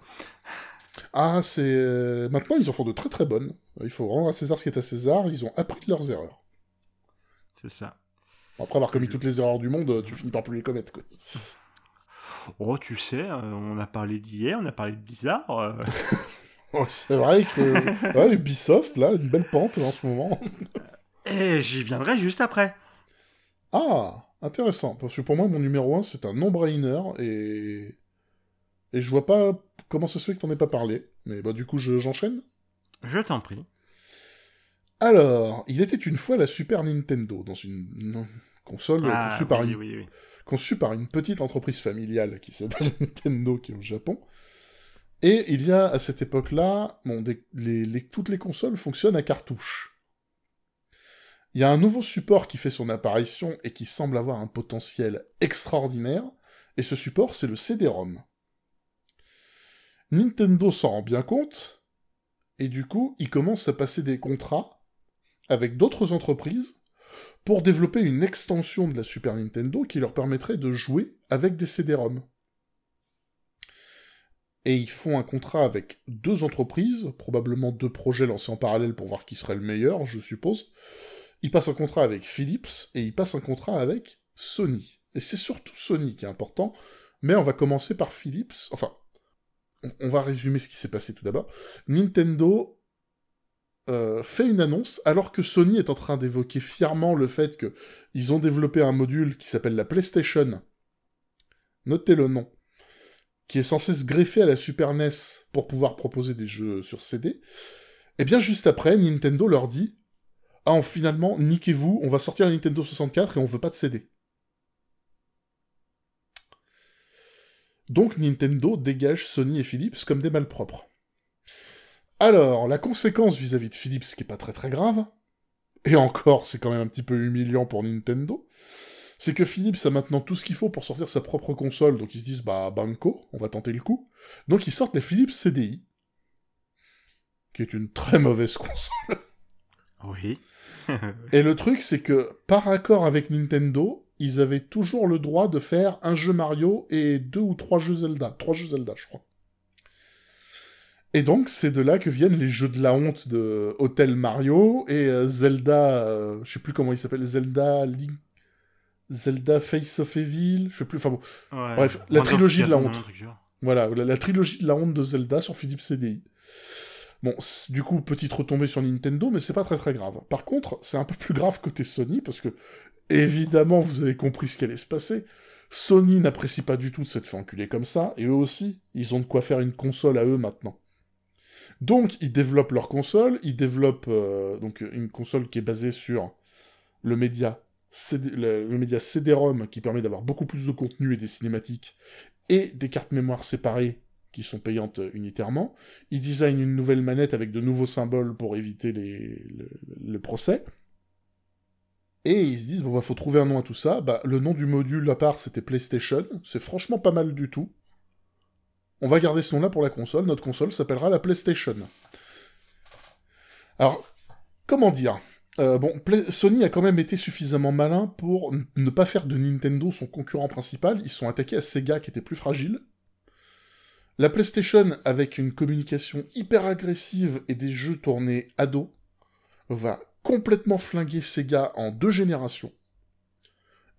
Ah, c'est... Euh, maintenant, ils en font de très très bonnes. Il faut rendre à César ce qui est à César. Ils ont appris de leurs erreurs. C'est ça. après avoir commis toutes les erreurs du monde, tu finis par plus les commettre, quoi. Oh, tu sais, euh, on a parlé d'hier, on a parlé de bizarre. Euh. Oh, c'est vrai que... ouais, Ubisoft, là, une belle pente en ce moment. Et j'y viendrai juste après. Ah, intéressant. Parce que pour moi, mon numéro 1, c'est un non-brainer et. Et je vois pas comment ça se fait que t'en aies pas parlé. Mais bah, du coup, j'enchaîne. Je, t'en prie. Alors, il était une fois la Super Nintendo, dans une, console ah, conçue, par une... conçue par une petite entreprise familiale qui s'appelle Nintendo, qui est au Japon. Et il y a, à cette époque-là, bon, toutes les consoles fonctionnent à cartouche. Il y a un nouveau support qui fait son apparition et qui semble avoir un potentiel extraordinaire, et ce support c'est le CD-ROM. Nintendo s'en rend bien compte, et du coup il commence à passer des contrats avec d'autres entreprises pour développer une extension de la Super Nintendo qui leur permettrait de jouer avec des CD-ROM. Et ils font un contrat avec deux entreprises, probablement deux projets lancés en parallèle pour voir qui serait le meilleur, je suppose, il passe un contrat avec Philips et il passe un contrat avec Sony. Et c'est surtout Sony qui est important, mais on va commencer par Philips. Enfin, on va résumer ce qui s'est passé tout d'abord. Nintendo euh, fait une annonce alors que Sony est en train d'évoquer fièrement le fait qu'ils ont développé un module qui s'appelle la PlayStation. Notez le nom. Qui est censé se greffer à la Super NES pour pouvoir proposer des jeux sur CD. Et eh bien juste après, Nintendo leur dit ah, finalement, niquez-vous, on va sortir la Nintendo 64 et on veut pas de CD. Donc Nintendo dégage Sony et Philips comme des malpropres. Alors, la conséquence vis-à-vis de Philips, qui est pas très très grave, et encore, c'est quand même un petit peu humiliant pour Nintendo, c'est que Philips a maintenant tout ce qu'il faut pour sortir sa propre console, donc ils se disent, bah, banco, on va tenter le coup. Donc ils sortent les Philips CDI, qui est une très mauvaise console. Oui. et le truc, c'est que par accord avec Nintendo, ils avaient toujours le droit de faire un jeu Mario et deux ou trois jeux Zelda. Trois jeux Zelda, je crois. Et donc, c'est de là que viennent les jeux de la honte de Hotel Mario et euh, Zelda, euh, je sais plus comment il s'appelle, Zelda Link... Zelda Face of Evil, je sais plus, enfin bon. Bref, la trilogie de la honte. Voilà, la, trilogie de la honte de Zelda sur Philippe CDI. Bon, du coup, petite retombée sur Nintendo, mais c'est pas très très grave. Par contre, c'est un peu plus grave côté Sony, parce que, évidemment, vous avez compris ce qui allait se passer. Sony n'apprécie pas du tout de s'être fait enculer comme ça, et eux aussi, ils ont de quoi faire une console à eux maintenant. Donc, ils développent leur console, ils développent euh, donc une console qui est basée sur le média le, média CD-ROM qui permet d'avoir beaucoup plus de contenu et des cinématiques, et des cartes mémoire séparées qui sont payantes unitairement. Ils designent une nouvelle manette avec de nouveaux symboles pour éviter les, le, procès. Et ils se disent, bon bah faut trouver un nom à tout ça. Bah, le nom du module à part c'était PlayStation, c'est franchement pas mal du tout. On va garder ce nom-là pour la console, notre console s'appellera la PlayStation. Alors, comment dire? Euh, bon, Sony a quand même été suffisamment malin pour ne pas faire de Nintendo son concurrent principal. Ils sont attaqués à Sega qui était plus fragile. La PlayStation, avec une communication hyper agressive et des jeux tournés à dos, va complètement flinguer Sega en deux générations.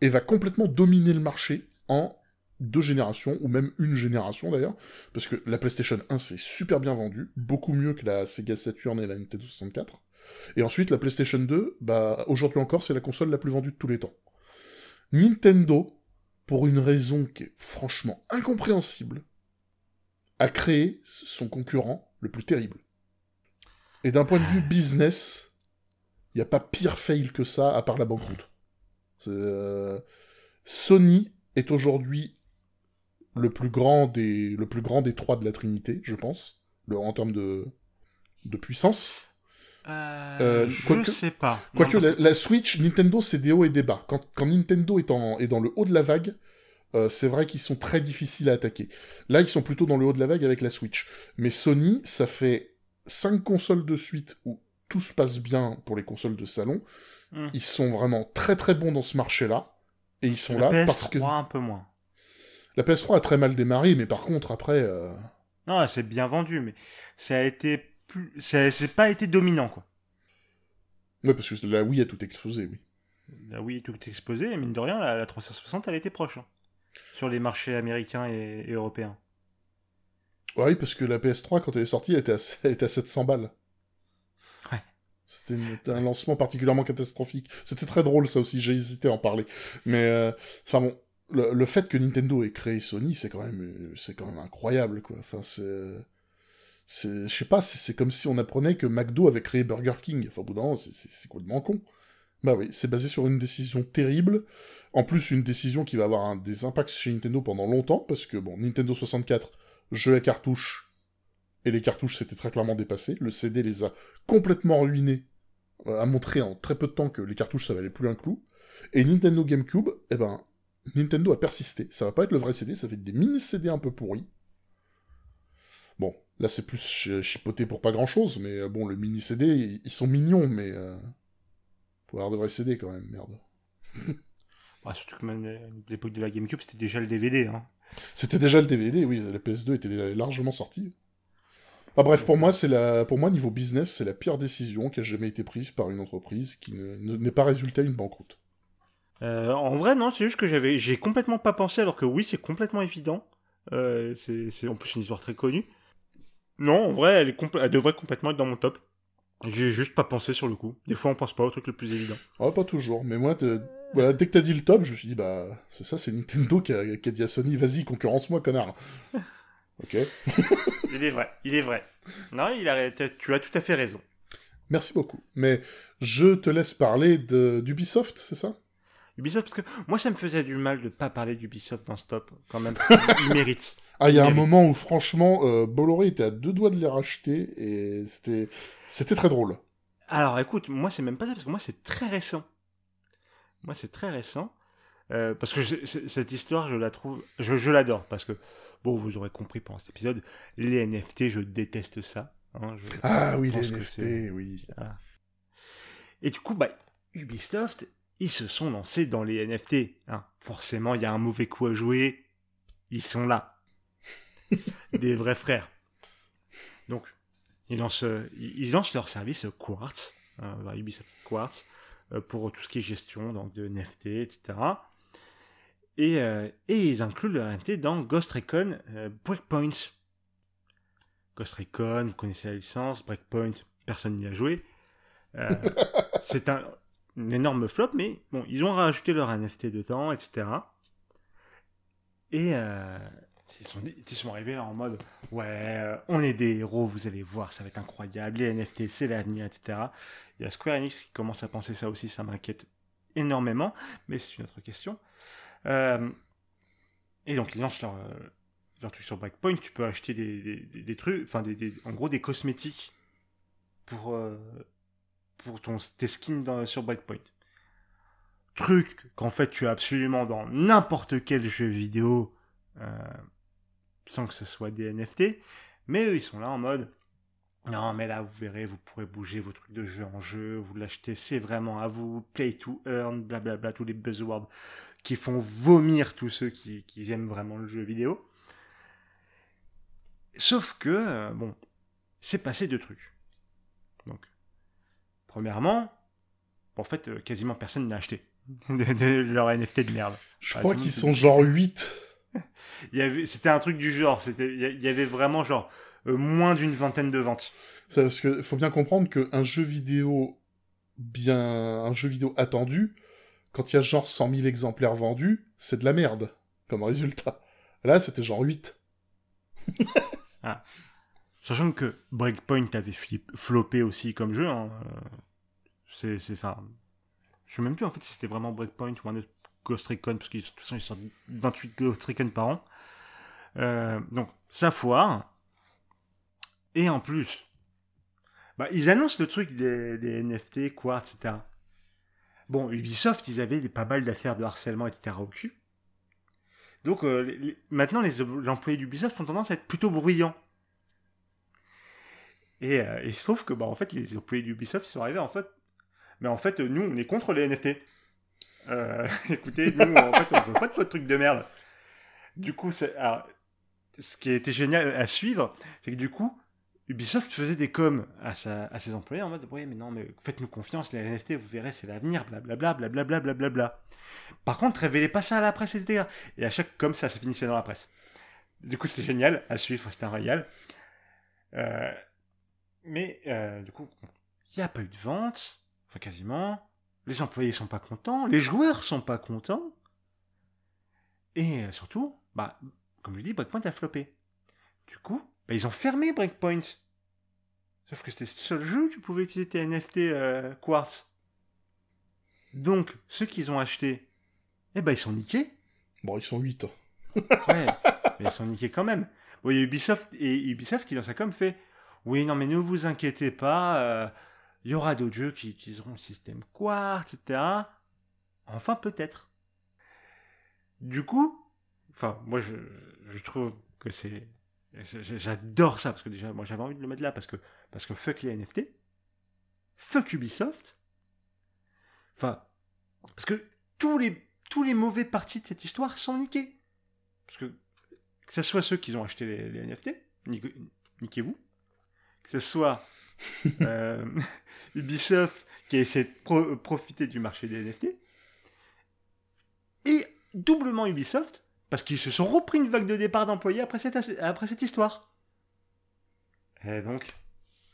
Et va complètement dominer le marché en deux générations, ou même une génération d'ailleurs, parce que la PlayStation 1 s'est super bien vendue, beaucoup mieux que la Sega Saturn et la Nintendo 64. Et ensuite, la PlayStation 2, bah, aujourd'hui encore, c'est la console la plus vendue de tous les temps. Nintendo, pour une raison qui est franchement incompréhensible, a créé son concurrent le plus terrible. Et d'un point de vue business, il n'y a pas pire fail que ça, à part la banqueroute. Euh, Sony est aujourd'hui le plus grand des le plus grand des trois de la Trinité, je pense, en termes de de puissance. Euh, euh, je sais pas. Quoique la, Switch, Nintendo, c'est des hauts et des bas. Quand, quand Nintendo est, en, est dans le haut de la vague, euh, c'est vrai qu'ils sont très difficiles à attaquer. Là, ils sont plutôt dans le haut de la vague avec la Switch. Mais Sony, ça fait 5 consoles de suite où tout se passe bien pour les consoles de salon. Hmm. Ils sont vraiment très très bons dans ce marché-là. Et ils sont la là PS3 parce que... un peu moins. La PS3 a très mal démarré, mais par contre, après... Euh, non, c'est bien vendu, mais ça a été c'est pas été dominant, quoi. Ouais, parce que la Wii a tout explosé, oui. La Wii a tout explosé, et mine de rien, la, 360, elle était proche. Hein, sur les marchés américains et, européens. Oui, parce que la PS3, quand elle est sortie, elle était à, elle était à 700 balles. C'était un lancement particulièrement catastrophique. C'était très drôle, ça aussi, j'ai hésité à en parler. Mais, euh, enfin bon, le, fait que Nintendo ait créé Sony, c'est quand même, c'est quand même incroyable, quoi. Enfin, c'est je sais pas, c'est comme si on apprenait que McDo avait créé Burger King. Enfin, au bout d'un c'est complètement con. Bah oui, c'est basé sur une décision terrible. En plus, une décision qui va avoir des impacts chez Nintendo pendant longtemps, parce que, bon, Nintendo 64, jeu à cartouches, et les cartouches s'étaient très clairement dépassées. Le CD les a complètement ruinés, euh, a montré en très peu de temps que les cartouches, ça valait plus un clou. Et Nintendo GameCube, eh ben, Nintendo a persisté. Ça va pas être le vrai CD, ça fait des mini-CD un peu pourris. Bon, Là, c'est plus chipoté pour pas grand chose, mais euh, bon, le mini CD, ils sont mignons, mais. Euh... Faut avoir de vrais CD quand même, merde. bah, surtout que même l'époque de la GameCube, c'était déjà le DVD. Hein. C'était déjà le DVD, oui, la PS2 était largement sortie. Ah, bref, pour moi, c'est la, pour moi, niveau business, c'est la pire décision qui a jamais été prise par une entreprise qui n'est pas résulté à une banqueroute. Euh, en vrai, non, c'est juste que j'avais, j'ai complètement pas pensé, alors que oui, c'est complètement évident. Euh, c'est en plus une histoire très connue. Non, en vrai, elle, est elle devrait complètement être dans mon top. J'ai juste pas pensé sur le coup. Des fois, on pense pas au truc le plus évident. Ah, pas toujours. Mais moi, voilà, dès que t'as dit le top, je me suis dit, bah, c'est ça, c'est Nintendo qui a, dit à Sony, vas-y, concurrence-moi, connard. Ok. il est vrai, il est vrai. Non, il a, tu as tout à fait raison. Merci beaucoup. Mais je te laisse parler d'Ubisoft, c'est ça? Ubisoft, parce que moi, ça me faisait du mal de pas parler d'Ubisoft dans stop, quand même, il mérite. Ah, il y a un moment où franchement, euh, Bolloré était à deux doigts de les racheter et c'était c'était très drôle. Alors écoute, moi c'est même pas ça parce que moi c'est très récent. Moi c'est très récent euh, parce que cette histoire je la trouve, je, je l'adore parce que bon vous aurez compris pendant cet épisode, les NFT je déteste ça. Hein, ah oui les NFT oui. Et du coup bah Ubisoft ils se sont lancés dans les NFT. Hein. Forcément il y a un mauvais coup à jouer, ils sont là. des vrais frères. Donc, ils lancent, ils lancent leur service Quartz, euh, Ubisoft Quartz, euh, pour tout ce qui est gestion donc de NFT, etc. Et, euh, et ils incluent le NFT dans Ghost Recon euh, Breakpoint. Ghost Recon, vous connaissez la licence, Breakpoint, personne n'y a joué. Euh, c'est un, énorme flop, mais bon, ils ont rajouté leur NFT dedans, etc. Et ils, sont, ils sont arrivés là en mode Ouais, on est des héros, vous allez voir, ça va être incroyable. Les NFT, c'est l'avenir, etc. Il y a Square Enix qui commence à penser ça aussi, ça m'inquiète énormément, mais c'est une autre question. Euh, et donc, ils lancent leur, leur truc sur Breakpoint. Tu peux acheter des, trucs, enfin, des, en gros, des cosmétiques pour, euh, pour ton, tes skins sur Breakpoint. Truc qu'en fait tu as absolument dans n'importe quel jeu vidéo euh, sans que ce soit des NFT. Mais eux, ils sont là en mode non, mais là, vous verrez, vous pourrez bouger vos trucs de jeu en jeu, vous l'achetez, c'est vraiment à vous, play to earn, blablabla, tous les buzzwords qui font vomir tous ceux qui, qui aiment vraiment le jeu vidéo. Sauf que, euh, bon, c'est passé deux trucs. Donc, premièrement, en fait, euh, quasiment personne n'a acheté de, de leur NFT de merde. Je crois qu'ils sont genre 8. Il y avait, c'était un truc du genre, il y avait vraiment genre euh, moins d'une vingtaine de ventes. C'est parce que faut bien comprendre qu'un jeu vidéo bien, un jeu vidéo attendu, quand il y a genre 100 000 exemplaires vendus, c'est de la merde, comme résultat. Là, c'était genre 8. Sachant que Breakpoint avait floppé aussi comme jeu. hein, euh, C'est, je sais même plus en fait si c'était vraiment Breakpoint ou un autre Ghost Recon, parce que de toute façon ils sortent 28 Ghost Recon par an. Euh, donc ça foire. Et en plus, bah, ils annoncent le truc des, des NFT, Quartz, etc. Bon, Ubisoft, ils avaient pas mal d'affaires de harcèlement, etc. au cul. Donc euh, maintenant, les, employés d'Ubisoft ont tendance à être plutôt bruyants. Et, euh, et trouve que bah, en fait, les employés d'Ubisoft sont arrivés en fait. Mais en fait, nous, on est contre les NFT. Euh, écoutez, nous, en fait, on veut pas de votre truc de merde. Du coup, ce qui été génial à suivre, c'est que du coup, Ubisoft faisait des coms à, ses employés en mode Ouais, mais non, mais faites-nous confiance, les NFT, vous verrez, c'est l'avenir, blablabla, blablabla, blablabla. Par contre, révélez pas ça à la presse, etc. Et à chaque com, ça finissait dans la presse. Du coup, c'était génial à suivre, c'était un royal. Euh, mais euh, du coup, il n'y a pas eu de vente, enfin quasiment. Les employés sont pas contents, les joueurs sont pas contents. Et euh, surtout, bah, comme je dis, Breakpoint a floppé. Du coup, bah, ils ont fermé Breakpoint. Sauf que c'était le seul jeu où tu pouvais utiliser tes NFT euh, Quartz. Donc, ceux qu'ils ont achetés, eh ben, ils sont niqués. Bon, ils sont 8. Ouais, mais ils sont niqués quand même. Bon, il y a Ubisoft, et Ubisoft qui dans sa com fait Oui, non, mais ne vous inquiétez pas, euh, il y aura d'autres jeux qui utiliseront le système Quartz, etc. Enfin, peut-être. Du coup, enfin, moi, je, je trouve que c'est. J'adore ça, parce que déjà, moi, j'avais envie de le mettre là, parce que, parce que fuck les NFT, fuck Ubisoft. Enfin, parce que tous les, tous les mauvais parties de cette histoire sont niqués. Parce que, que ce soit ceux qui ont acheté les, les NFT, nique- niquez-vous. Que ce soit euh, Ubisoft qui a essayé de pro- profiter du marché des NFT. Et doublement Ubisoft, parce qu'ils se sont repris une vague de départ d'employés après cette, après cette histoire. Et donc,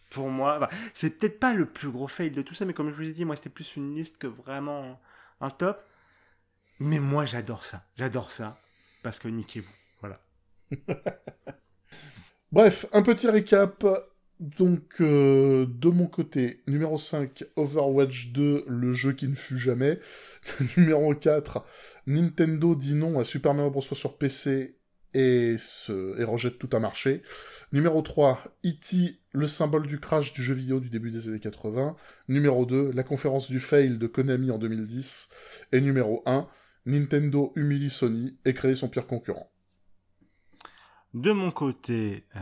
pour moi, bah, c'est peut-être pas le plus gros fail de tout ça, mais comme je vous ai dit, moi c'était plus une liste que vraiment un top. Mais moi j'adore ça, j'adore ça, parce que niquez-vous, voilà. Bref, un petit récap. Donc, euh, de mon côté, numéro 5, Overwatch 2, le jeu qui ne fut jamais. numéro 4, Nintendo dit non à Super Mario Bros. sur PC et, rejette tout un marché. Numéro 3, E.T., le symbole du crash du jeu vidéo du début des années 80. Numéro 2, la conférence du fail de Konami en 2010. Et numéro 1, Nintendo humilie Sony et crée son pire concurrent. De mon côté, euh,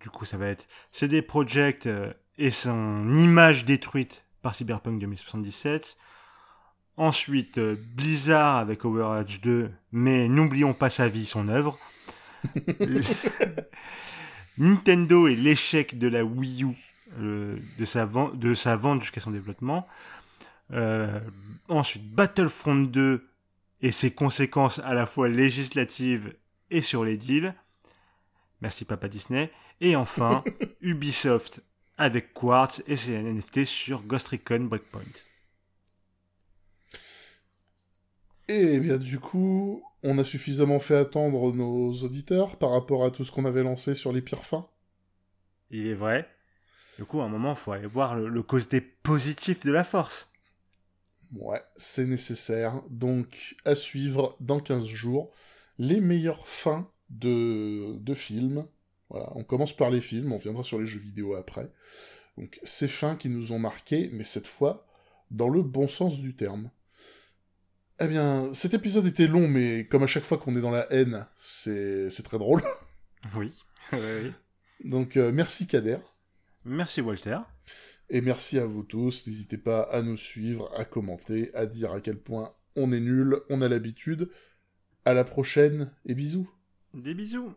du coup, ça va être CD Projekt euh, et son image détruite par Cyberpunk 2077. Ensuite, euh, Blizzard avec Overwatch 2, mais n'oublions pas sa vie, son œuvre. Nintendo et l'échec de la Wii U, euh, de, sa vente, de sa vente jusqu'à son développement. Euh, ensuite, Battlefront 2 et ses conséquences à la fois législatives et sur les deals. Merci Papa Disney. Et enfin, Ubisoft avec Quartz et ses NFT sur Ghost Recon Breakpoint. Et bien du coup, on a suffisamment fait attendre nos auditeurs par rapport à tout ce qu'on avait lancé sur les pires fins. Il est vrai. Du coup, à un moment, il faut aller voir le, le côté positif de la force. Ouais, c'est nécessaire. Donc, à suivre dans 15 jours, les meilleures fins de, de films. Voilà, on commence par les films, on viendra sur les jeux vidéo après. Donc, ces fins qui nous ont marqués, mais cette fois, dans le bon sens du terme. Eh bien, cet épisode était long, mais comme à chaque fois qu'on est dans la haine, c'est très drôle. Oui. oui. Donc, euh, merci Kader. Merci Walter. Et merci à vous tous. N'hésitez pas à nous suivre, à commenter, à dire à quel point on est nul, on a l'habitude. À la prochaine et bisous. Des bisous.